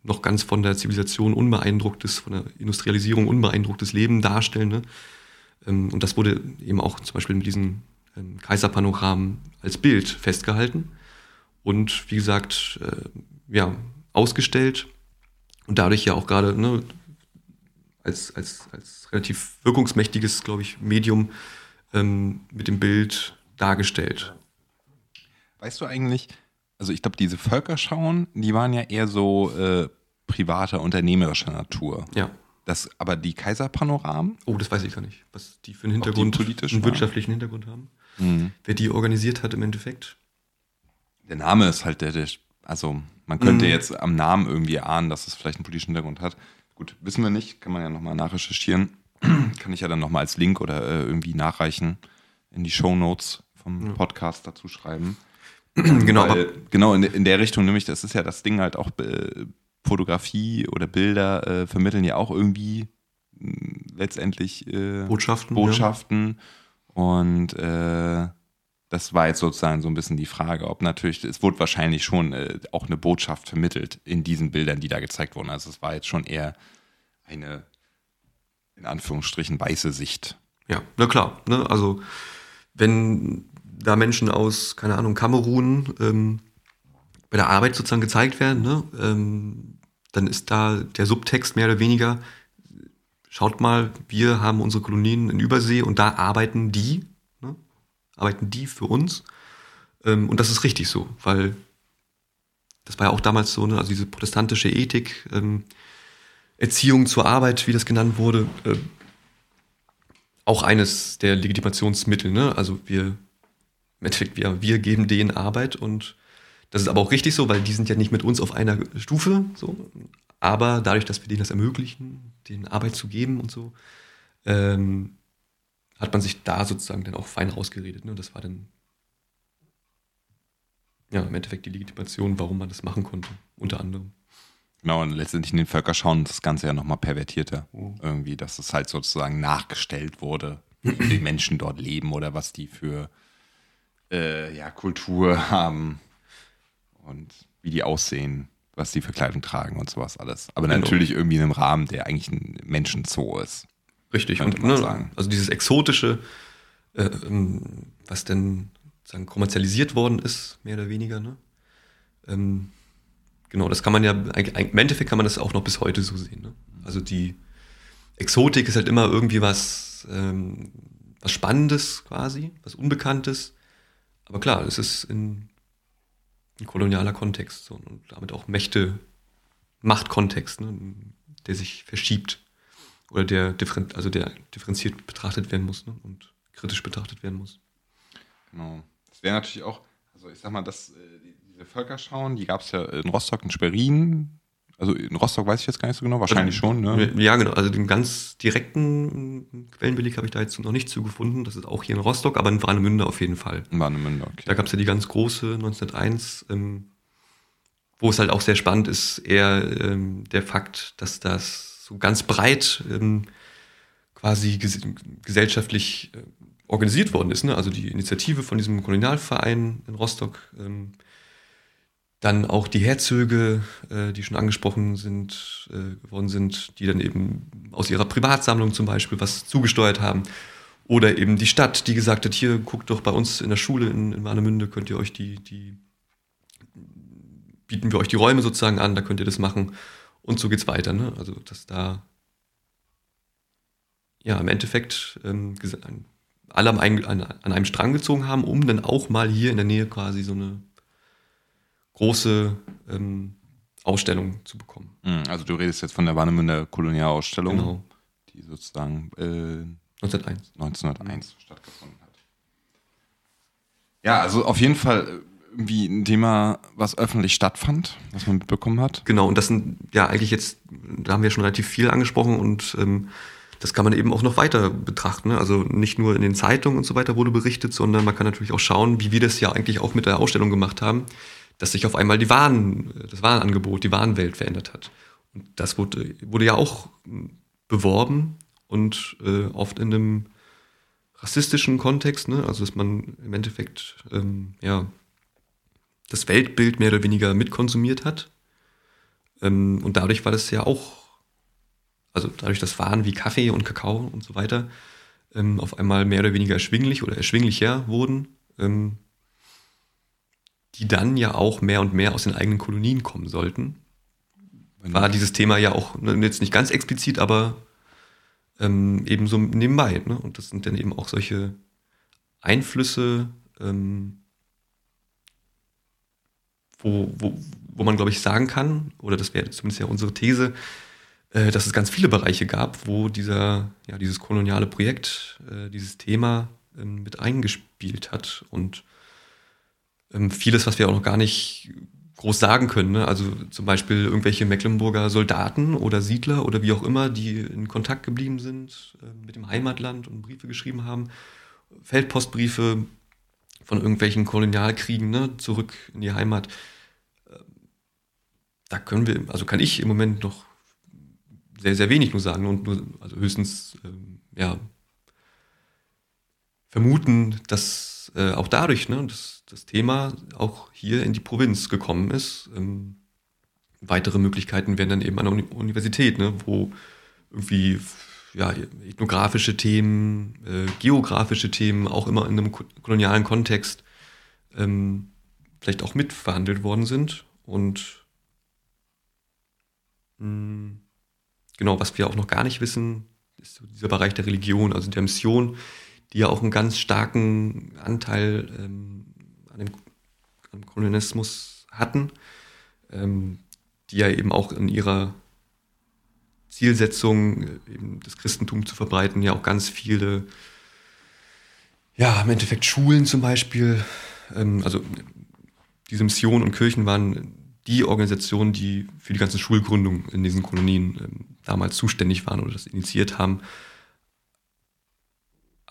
noch ganz von der Zivilisation unbeeindrucktes, von der Industrialisierung unbeeindrucktes Leben darstellen. Ne? Ähm, und das wurde eben auch zum Beispiel mit diesen Kaiserpanoramen als Bild festgehalten und wie gesagt, äh, ja, ausgestellt und dadurch ja auch gerade ne, als, als, als relativ wirkungsmächtiges, glaube ich, Medium ähm, mit dem Bild dargestellt. Weißt du eigentlich, also ich glaube, diese Völkerschauen, die waren ja eher so äh, privater, unternehmerischer Natur. Ja. Das, aber die Kaiserpanoramen? Oh, das weiß ich gar nicht, was die für einen Hintergrund, einen wirtschaftlichen Hintergrund haben. Mhm. Wer die organisiert hat im Endeffekt. Der Name ist halt der, der also man könnte mhm. jetzt am Namen irgendwie ahnen, dass es vielleicht einen politischen Hintergrund hat. Gut, wissen wir nicht, kann man ja nochmal nachrecherchieren. kann ich ja dann nochmal als Link oder äh, irgendwie nachreichen in die Show Notes vom Podcast dazu schreiben. genau. Weil, genau, in, in der Richtung nämlich, das ist ja das Ding halt auch, äh, Fotografie oder Bilder äh, vermitteln ja auch irgendwie hm, letztendlich äh, Botschaften. Botschaften. Ja. Und äh, das war jetzt sozusagen so ein bisschen die Frage, ob natürlich, es wurde wahrscheinlich schon äh, auch eine Botschaft vermittelt in diesen Bildern, die da gezeigt wurden. Also es war jetzt schon eher eine, in Anführungsstrichen, weiße Sicht. Ja, na klar. Ne? Also wenn da Menschen aus, keine Ahnung, Kamerun ähm, bei der Arbeit sozusagen gezeigt werden, ne? ähm, dann ist da der Subtext mehr oder weniger, schaut mal, wir haben unsere Kolonien in Übersee und da arbeiten die arbeiten die für uns. Ähm, und das ist richtig so, weil das war ja auch damals so, ne, also diese protestantische Ethik, ähm, Erziehung zur Arbeit, wie das genannt wurde, äh, auch eines der Legitimationsmittel. Ne? Also wir, im Endeffekt, wir, wir geben denen Arbeit und das ist aber auch richtig so, weil die sind ja nicht mit uns auf einer Stufe. So. Aber dadurch, dass wir denen das ermöglichen, denen Arbeit zu geben und so, ähm, hat man sich da sozusagen dann auch fein rausgeredet. Ne? Das war dann ja im Endeffekt die Legitimation, warum man das machen konnte, unter anderem. Genau, und letztendlich in den Völkerschauen das Ganze ja nochmal pervertierter. Oh. Irgendwie, dass es halt sozusagen nachgestellt wurde, wie die Menschen dort leben oder was die für äh, ja, Kultur haben und wie die aussehen, was die für Kleidung tragen und sowas alles. Aber genau. natürlich irgendwie in einem Rahmen, der eigentlich ein Menschenzoo ist. Richtig, und ne, sagen. also dieses Exotische, äh, ähm, was denn sagen, kommerzialisiert worden ist, mehr oder weniger, ne? Ähm, genau, das kann man ja, im Endeffekt kann man das auch noch bis heute so sehen. Ne? Also die Exotik ist halt immer irgendwie was, ähm, was Spannendes quasi, was Unbekanntes. Aber klar, es ist in ein kolonialer Kontext so, und damit auch Mächte, Machtkontext, ne, der sich verschiebt oder der, also der differenziert betrachtet werden muss ne? und kritisch betrachtet werden muss. Genau. Das wäre natürlich auch, also ich sag mal, das, äh, diese Völkerschauen, die gab es ja in Rostock, in Schwerin. Also in Rostock weiß ich jetzt gar nicht so genau, wahrscheinlich also, schon. Ne? Ja, genau. Also den ganz direkten Quellenbeleg habe ich da jetzt noch nicht zugefunden. Das ist auch hier in Rostock, aber in Warnemünde auf jeden Fall. In Warnemünde, okay. Da gab es ja die ganz große 1901, ähm, wo es halt auch sehr spannend ist, eher ähm, der Fakt, dass das so ganz breit ähm, quasi ges gesellschaftlich äh, organisiert worden ist. Ne? Also die Initiative von diesem Kolonialverein in Rostock, ähm, dann auch die Herzöge, äh, die schon angesprochen sind, äh, worden sind, die dann eben aus ihrer Privatsammlung zum Beispiel was zugesteuert haben. Oder eben die Stadt, die gesagt hat, hier guckt doch bei uns in der Schule in, in Warnemünde, könnt ihr euch die, die, bieten wir euch die Räume sozusagen an, da könnt ihr das machen. Und so geht's weiter, ne? Also, dass da ja im Endeffekt ähm, alle an, einem Strang gezogen haben, um dann auch mal hier in der Nähe quasi so eine große ähm, Ausstellung zu bekommen. Hm, also du redest jetzt von der Warnemünder Kolonialausstellung, genau. die sozusagen äh, 1901. 1901 stattgefunden hat. Ja, also auf jeden Fall äh, irgendwie ein Thema, was öffentlich stattfand, was man mitbekommen hat. Genau, und das sind ja eigentlich jetzt, da haben wir schon relativ viel angesprochen und ähm, das kann man eben auch noch weiter betrachten. Ne? Also nicht nur in den Zeitungen und so weiter wurde berichtet, sondern man kann natürlich auch schauen, wie wir das ja eigentlich auch mit der Ausstellung gemacht haben, dass sich auf einmal die Waren, das Warenangebot, die Warenwelt verändert hat. Und das wurde, wurde ja auch beworben und äh, oft in einem rassistischen Kontext, ne? also dass man im Endeffekt ähm, ja, das Weltbild mehr oder weniger mitkonsumiert hat. Ähm, und dadurch war das ja auch, also dadurch, dass Waren wie Kaffee und Kakao und so weiter ähm, auf einmal mehr oder weniger erschwinglich oder erschwinglicher wurden, ähm, die dann ja auch mehr und mehr aus den eigenen Kolonien kommen sollten. War dieses Thema ja auch ne, jetzt nicht ganz explizit, aber ähm, eben so nebenbei. Ne? Und das sind dann eben auch solche Einflüsse, ähm, wo, wo, wo man, glaube ich, sagen kann, oder das wäre zumindest ja unsere These, äh, dass es ganz viele Bereiche gab, wo dieser, ja, dieses koloniale Projekt, äh, dieses Thema ähm, mit eingespielt hat. Und vieles, was wir auch noch gar nicht groß sagen können. Ne? Also zum Beispiel irgendwelche Mecklenburger Soldaten oder Siedler oder wie auch immer, die in Kontakt geblieben sind äh, mit dem Heimatland und Briefe geschrieben haben. Feldpostbriefe von irgendwelchen Kolonialkriegen ne? zurück in die Heimat. Ähm, da können wir, also kann ich im Moment noch sehr, sehr wenig nur sagen und nur, also höchstens, ähm, ja, vermuten, dass äh, auch dadurch, ne, dass das Thema auch hier in die Provinz gekommen ist. Ähm, weitere Möglichkeiten wären dann eben an der Uni Universität, ne, wo irgendwie ja, ethnografische Themen, äh, geografische Themen auch immer in einem kolonialen Kontext ähm, vielleicht auch mitverhandelt worden sind. Und mh, hm, genau, was wir auch noch gar nicht wissen, ist dieser Bereich der Religion, also der Mission, die ja auch einen ganz starken Anteil ähm, an dem, an dem Kolonialismus hatten, ähm, die ja eben auch in ihrer Zielsetzung, äh, eben das Christentum zu verbreiten, ja auch ganz viele, ja, im Endeffekt Schulen zum Beispiel, ähm, also diese Missionen und Kirchen waren die Organisationen, die für die ganze Schulgründung in diesen Kolonien ähm, damals zuständig waren oder das initiiert haben,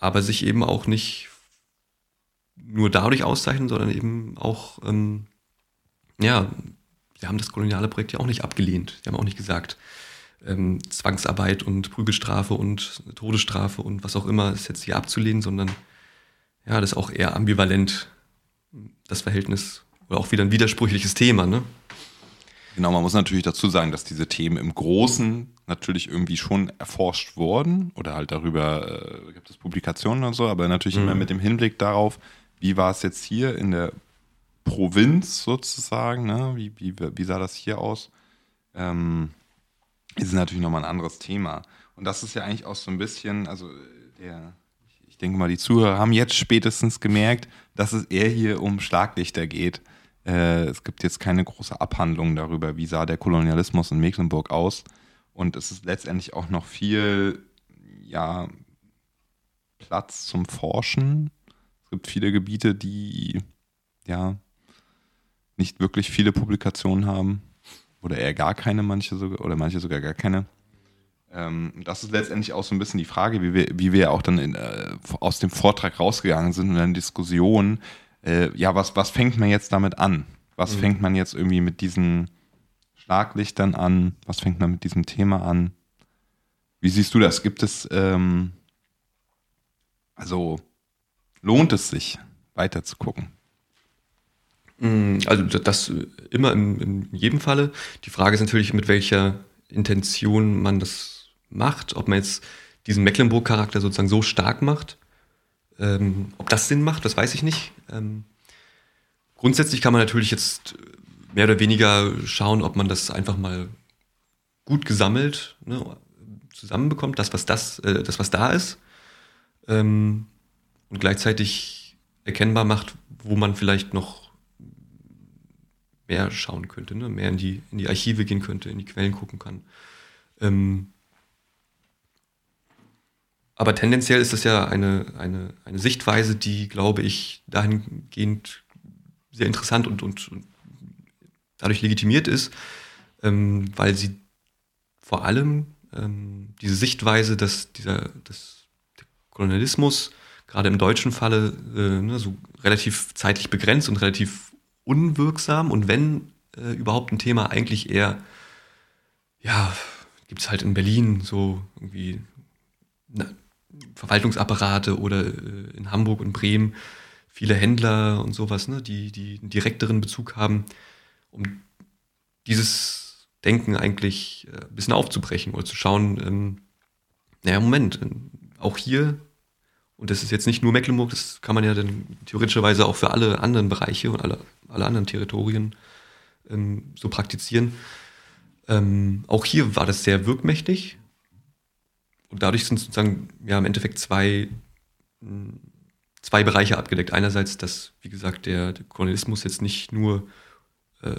aber sich eben auch nicht nur dadurch auszeichnen, sondern eben auch, ähm, ja, sie haben das koloniale Projekt ja auch nicht abgelehnt. Sie haben auch nicht gesagt, ähm, Zwangsarbeit und Prügelstrafe und Todesstrafe und was auch immer ist jetzt hier abzulehnen, sondern ja, das ist auch eher ambivalent, das Verhältnis oder auch wieder ein widersprüchliches Thema, ne? Genau, man muss natürlich dazu sagen, dass diese Themen im Großen natürlich irgendwie schon erforscht wurden oder halt darüber äh, gibt es Publikationen und so, aber natürlich mhm. immer mit dem Hinblick darauf, wie war es jetzt hier in der Provinz sozusagen? Ne? Wie, wie, wie sah das hier aus? Ähm, ist natürlich nochmal ein anderes Thema. Und das ist ja eigentlich auch so ein bisschen, also der, ich denke mal, die Zuhörer haben jetzt spätestens gemerkt, dass es eher hier um Schlaglichter geht. Äh, es gibt jetzt keine große Abhandlung darüber, wie sah der Kolonialismus in Mecklenburg aus. Und es ist letztendlich auch noch viel, ja, Platz zum Forschen gibt viele Gebiete, die ja nicht wirklich viele Publikationen haben oder eher gar keine, manche sogar oder manche sogar gar keine. Ähm, das ist letztendlich auch so ein bisschen die Frage, wie wir, wie wir auch dann in, äh, aus dem Vortrag rausgegangen sind und in der Diskussion. Äh, ja, was, was fängt man jetzt damit an? Was mhm. fängt man jetzt irgendwie mit diesen Schlaglichtern an? Was fängt man mit diesem Thema an? Wie siehst du das? Gibt es ähm, also lohnt es sich, weiter zu gucken? Mm, also das immer in, in jedem Falle. Die Frage ist natürlich, mit welcher Intention man das macht, ob man jetzt diesen Mecklenburg-Charakter sozusagen so stark macht. Ähm, ob das Sinn macht, das weiß ich nicht. Ähm, grundsätzlich kann man natürlich jetzt mehr oder weniger schauen, ob man das einfach mal gut gesammelt ne, zusammenbekommt, das was das, äh, das was da ist. Ähm, und gleichzeitig erkennbar macht, wo man vielleicht noch mehr schauen könnte, ne? mehr in die, in die Archive gehen könnte, in die Quellen gucken kann. Ähm aber tendenziell ist das ja eine, eine, eine Sichtweise, die, glaube ich, dahingehend sehr interessant und, und, und dadurch legitimiert ist, ähm, weil sie vor allem ähm, diese Sichtweise, dass dieser dass der Kolonialismus gerade im deutschen Falle äh, ne, so relativ zeitlich begrenzt und relativ unwirksam und wenn äh, überhaupt ein Thema eigentlich eher, ja, gibt es halt in Berlin so irgendwie na, Verwaltungsapparate oder äh, in Hamburg und Bremen viele Händler und sowas, ne, die, die einen direkteren Bezug haben, um dieses Denken eigentlich äh, ein bisschen aufzubrechen oder zu schauen, ähm, naja, Moment, äh, auch hier, und das ist jetzt nicht nur Mecklenburg, das kann man ja dann theoretischerweise auch für alle anderen Bereiche und alle, alle anderen Territorien ähm, so praktizieren. Ähm, auch hier war das sehr wirkmächtig. Und dadurch sind sozusagen ja im Endeffekt zwei, zwei Bereiche abgedeckt. Einerseits, dass, wie gesagt, der, der Kolonialismus jetzt nicht nur äh,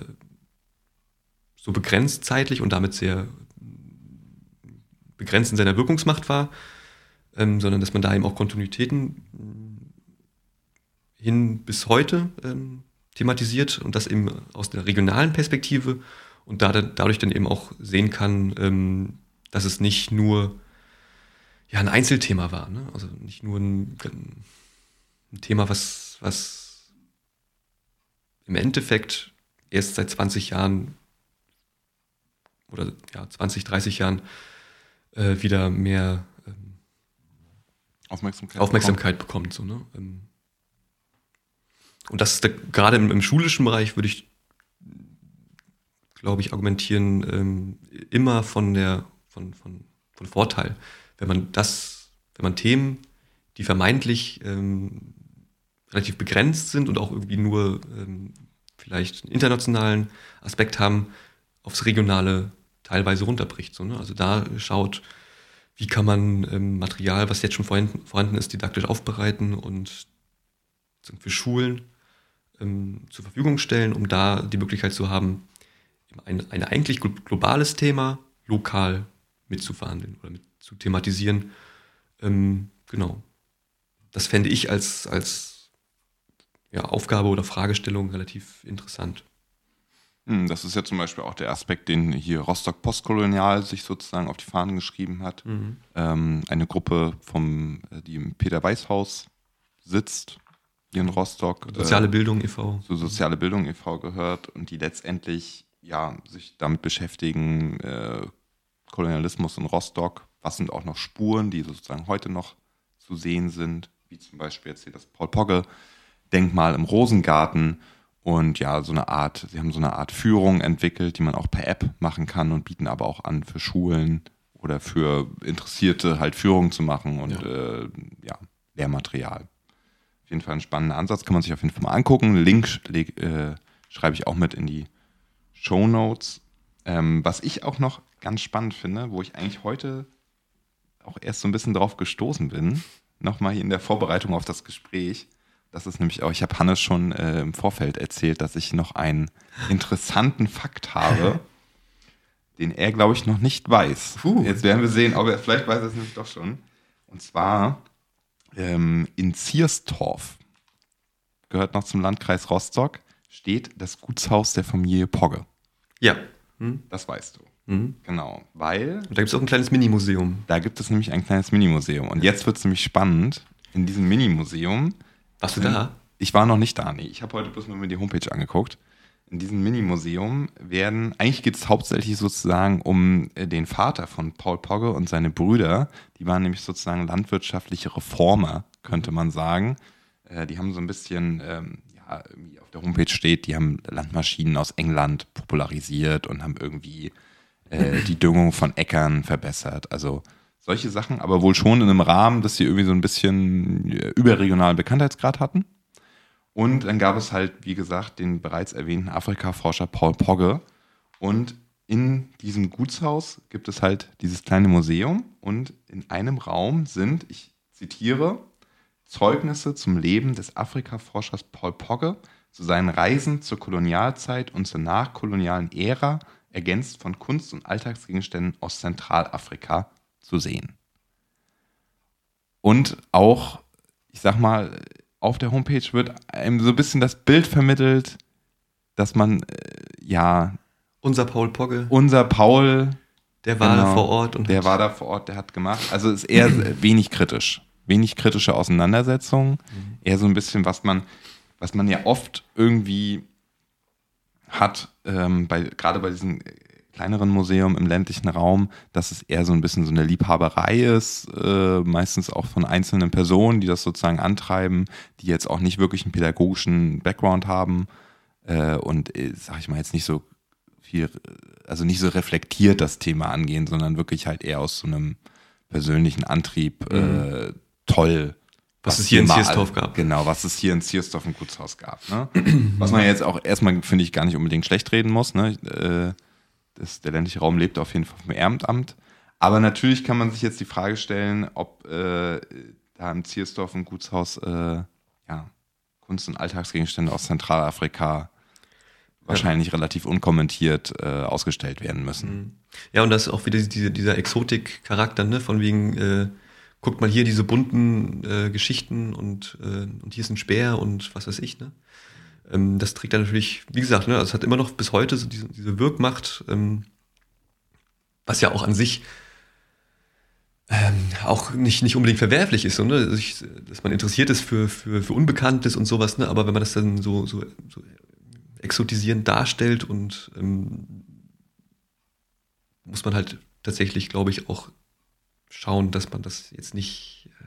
so begrenzt zeitlich und damit sehr begrenzt in seiner Wirkungsmacht war, ähm, sondern dass man da eben auch Kontinuitäten hin bis heute ähm, thematisiert und das eben aus der regionalen Perspektive und da, dadurch dann eben auch sehen kann, ähm, dass es nicht nur ja, ein Einzelthema war, ne? also nicht nur ein, ein Thema, was, was im Endeffekt erst seit 20 Jahren oder ja, 20, 30 Jahren äh, wieder mehr ähm, Aufmerksamkeit, Aufmerksamkeit bekommt. so, ne? Ähm, und das ist der, gerade im, im, schulischen Bereich, würde ich, glaube ich, argumentieren, ähm, immer von der von, von, von Vorteil. Wenn man das, wenn man Themen, die vermeintlich ähm, relativ begrenzt sind und auch irgendwie nur ähm, vielleicht einen internationalen Aspekt haben, aufs Regionale teilweise runterbricht. So, ne? Also da schaut, wie kann man ähm, Material, was jetzt schon vorhanden, vorhanden ist, didaktisch aufbereiten und für Schulen ähm, zur Verfügung stellen, um da die Möglichkeit zu haben, ein, ein eigentlich globales Thema lokal mitzuverhandeln oder mit zu thematisieren. Ähm, genau. Das fände ich als, als ja, Aufgabe oder Fragestellung relativ interessant. Hm, das ist ja zum Beispiel auch der Aspekt, den hier Rostock Postkolonial sich sozusagen auf die Fahnen geschrieben hat. Mhm. Ähm, eine Gruppe, vom, äh, die im Peter-Weiß-Haus sitzt, hier in Rostock. Soziale äh, Bildung e.V. Zu Soziale Bildung e.V. gehört und die letztendlich ja, sich damit beschäftigen, äh, Kolonialismus in Rostock, was sind auch noch Spuren, die sozusagen heute noch zu sehen sind, wie zum Beispiel jetzt hier das Paul-Pogge-Denkmal im Rosengarten und ja, so eine Art, sie haben so eine Art Führung entwickelt, die man auch per App machen kann und bieten aber auch an für Schulen oder für Interessierte halt Führungen zu machen und ja, äh, ja Lehrmaterial. Auf jeden Fall ein spannender Ansatz, kann man sich auf jeden Fall mal angucken. Link äh, schreibe ich auch mit in die Show Notes. Ähm, was ich auch noch ganz spannend finde, wo ich eigentlich heute auch erst so ein bisschen drauf gestoßen bin, nochmal hier in der Vorbereitung auf das Gespräch, das ist nämlich auch, ich habe Hannes schon äh, im Vorfeld erzählt, dass ich noch einen interessanten Fakt habe, den er, glaube ich, noch nicht weiß. Puh. Jetzt werden wir sehen, ob er, vielleicht weiß er es nämlich doch schon. Und zwar ähm, in Zierstorf, gehört noch zum Landkreis Rostock, steht das Gutshaus der Familie Pogge. Ja. Hm? Das weißt du. Mhm. Genau, weil. Und da gibt es auch ein kleines Minimuseum. Da gibt es nämlich ein kleines Minimuseum. Und jetzt wird es nämlich spannend. In diesem Minimuseum warst du da? Ich war noch nicht da, nee. Ich habe heute bloß mal mir die Homepage angeguckt. In diesem Minimuseum werden, eigentlich geht es hauptsächlich sozusagen um äh, den Vater von Paul Pogge und seine Brüder. Die waren nämlich sozusagen landwirtschaftliche Reformer, könnte man sagen. Äh, die haben so ein bisschen, ähm, ja, irgendwie auf der Homepage steht, die haben Landmaschinen aus England popularisiert und haben irgendwie äh, die Düngung von Äckern verbessert. Also solche Sachen, aber wohl schon in einem Rahmen, dass sie irgendwie so ein bisschen äh, überregionalen Bekanntheitsgrad hatten. Und dann gab es halt, wie gesagt, den bereits erwähnten Afrika-Forscher Paul Pogge. Und in diesem Gutshaus gibt es halt dieses kleine Museum und in einem Raum sind, ich zitiere, Zeugnisse zum Leben des Afrika-Forschers Paul Pogge, zu seinen Reisen zur Kolonialzeit und zur nachkolonialen Ära, ergänzt von Kunst- und Alltagsgegenständen aus Zentralafrika zu sehen. Und auch, ich sag mal, auf der Homepage wird einem so ein bisschen das Bild vermittelt, dass man, äh, ja. Unser Paul Pogge. Unser Paul. Der war genau, da vor Ort. Und der war da vor Ort, der hat gemacht. Also ist eher wenig kritisch. Wenig kritische Auseinandersetzung. Mhm. Eher so ein bisschen, was man, was man ja oft irgendwie hat, ähm, bei, gerade bei diesen kleineren Museum im ländlichen Raum, dass es eher so ein bisschen so eine Liebhaberei ist, äh, meistens auch von einzelnen Personen, die das sozusagen antreiben, die jetzt auch nicht wirklich einen pädagogischen Background haben äh, und, äh, sag ich mal, jetzt nicht so viel, also nicht so reflektiert das Thema angehen, sondern wirklich halt eher aus so einem persönlichen Antrieb äh, mhm. toll was, es hier in Ziersdorf gab. Genau, was es hier in Ziersdorf im Gutshaus gab. Ne? was man jetzt auch erstmal, finde ich, gar nicht unbedingt schlecht reden muss. Ne? Äh, das, der ländliche Raum lebt auf jeden Fall vom Ehrenamt. Aber natürlich kann man sich jetzt die Frage stellen, ob äh, da im Ziersdorf im Gutshaus äh, ja, Kunst- und Alltagsgegenstände aus Zentralafrika wahrscheinlich ja. relativ unkommentiert äh, ausgestellt werden müssen. Mhm. Ja, und das ist auch wieder diese, dieser Exotik-Charakter, ne? von wegen äh, guckt mal hier diese bunten äh, Geschichten und, äh, und hier ist ein Speer und was weiß ich, ne? Ähm, das trägt dann natürlich, wie gesagt, ne, hat immer noch bis heute so diese, diese Wirkmacht, ähm, was ja auch an sich ähm, auch nicht, nicht unbedingt verwerflich ist, so, ne? Also ich, dass man interessiert ist für, für, für Unbekanntes und sowas, ne? aber wenn man das dann so, so, so exotisierend darstellt und ähm, muss man halt tatsächlich, glaube ich, auch schauen, dass man das jetzt nicht. Äh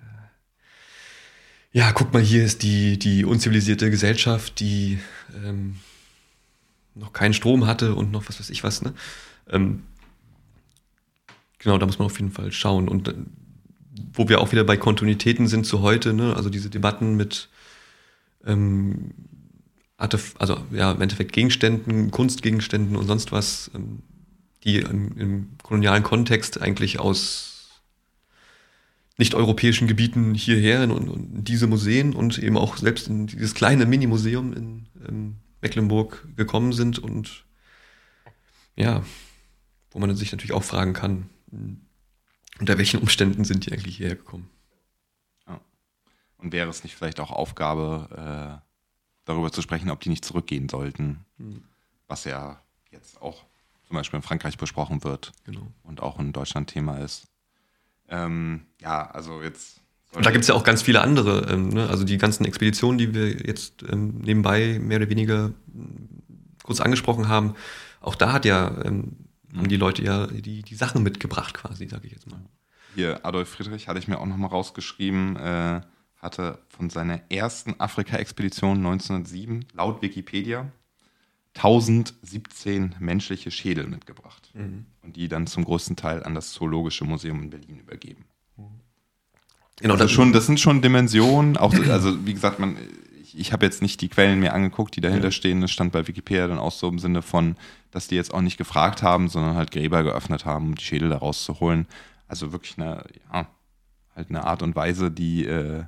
ja, guck mal, hier ist die, die unzivilisierte Gesellschaft, die ähm, noch keinen Strom hatte und noch was weiß ich was. Ne? Ähm, genau, da muss man auf jeden Fall schauen. Und äh, wo wir auch wieder bei Kontinuitäten sind zu heute, ne? also diese Debatten mit ähm, also ja, im Endeffekt Gegenständen, Kunstgegenständen und sonst was, ähm, die im, im kolonialen Kontext eigentlich aus nicht-europäischen Gebieten hierher in, in, diese Museen und eben auch selbst in dieses kleine Mini-Museum in, in Mecklenburg gekommen sind und ja, wo man sich natürlich auch fragen kann, unter welchen Umständen sind die eigentlich hierher gekommen. Ja. Und wäre es nicht vielleicht auch Aufgabe, äh, darüber zu sprechen, ob die nicht zurückgehen sollten, mhm. was ja jetzt auch zum Beispiel in Frankreich besprochen wird genau. und auch in Deutschland Thema ist. Ähm, ja, also jetzt. Und da gibt es ja auch ganz viele andere, ähm, ne? also die ganzen Expeditionen, die wir jetzt ähm, nebenbei mehr oder weniger hm, kurz angesprochen haben. Auch da hat ja, ähm, haben die Leute ja die, die Sachen mitgebracht, quasi, sage ich jetzt mal. Hier, Adolf Friedrich hatte ich mir auch nochmal rausgeschrieben, äh, hatte von seiner ersten Afrika-Expedition 1907 laut Wikipedia 1017 menschliche Schädel mitgebracht mhm. und die dann zum größten Teil an das Zoologische Museum in Berlin übergeben. Genau, also schon, das sind schon Dimensionen, auch, also wie gesagt, man, ich, ich habe jetzt nicht die Quellen mehr angeguckt, die dahinter ja. stehen. Das stand bei Wikipedia dann auch so im Sinne von, dass die jetzt auch nicht gefragt haben, sondern halt Gräber geöffnet haben, um die Schädel da rauszuholen. Also wirklich eine, ja, halt eine Art und Weise, die äh,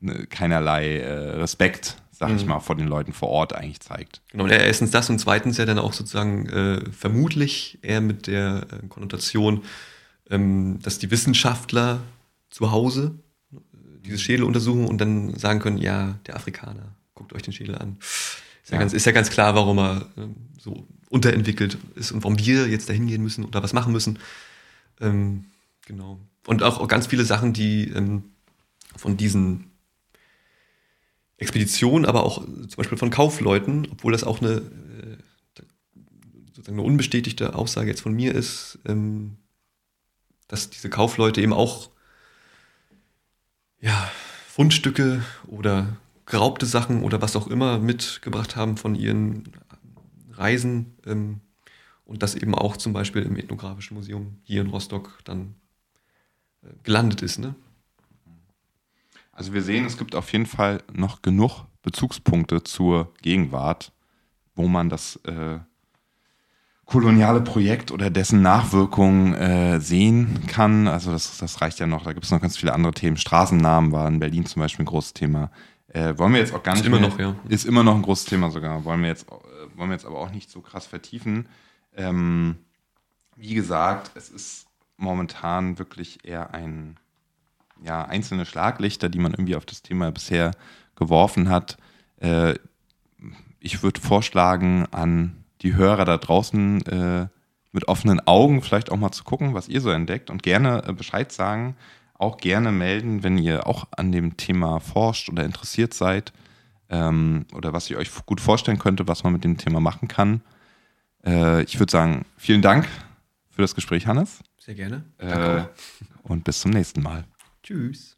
ne, keinerlei äh, Respekt sag mhm. ich mal, vor den Leuten vor Ort eigentlich zeigt. Genau, ja, erstens das und zweitens ja dann auch sozusagen äh, vermutlich eher mit der äh, Konnotation, ähm, dass die Wissenschaftler zu Hause äh, diese Schädel untersuchen und dann sagen können, ja, der Afrikaner, guckt euch den Schädel an. Ist ja, ja. Ganz, ist ja ganz klar, warum er ähm, so unterentwickelt ist und warum wir jetzt dahin gehen müssen oder was machen müssen. Ähm, genau. Und auch, auch ganz viele Sachen, die ähm, von diesen Expedition, aber auch zum Beispiel von Kaufleuten, obwohl das auch eine, äh, sozusagen eine unbestätigte Aussage jetzt von mir ist, ähm, dass diese Kaufleute eben auch ja, Fundstücke oder geraubte Sachen oder was auch immer mitgebracht haben von ihren Reisen ähm, und das eben auch zum Beispiel im Ethnografischen Museum hier in Rostock dann äh, gelandet ist. Ne? Also wir sehen, es gibt auf jeden Fall noch genug Bezugspunkte zur Gegenwart, wo man das äh, koloniale Projekt oder dessen Nachwirkungen äh, sehen kann. Also das, das reicht ja noch. Da gibt es noch ganz viele andere Themen. Straßennamen waren in Berlin zum Beispiel ein großes Thema. Äh, wollen wir jetzt auch gar nicht. Ist immer mehr, noch, ja. Ist immer noch ein großes Thema sogar. Wollen wir jetzt, äh, wollen wir jetzt aber auch nicht so krass vertiefen. Ähm, wie gesagt, es ist momentan wirklich eher ein ja, einzelne Schlaglichter, die man irgendwie auf das Thema bisher geworfen hat. Äh, ich würde vorschlagen, an die Hörer da draußen äh, mit offenen Augen vielleicht auch mal zu gucken, was ihr so entdeckt und gerne äh, Bescheid sagen. Auch gerne melden, wenn ihr auch an dem Thema forscht oder interessiert seid ähm, oder was ihr euch gut vorstellen könnte, was man mit dem Thema machen kann. Äh, ich würde sagen, vielen Dank für das Gespräch, Hannes. Sehr gerne. Äh, und bis zum nächsten Mal. Tschüss.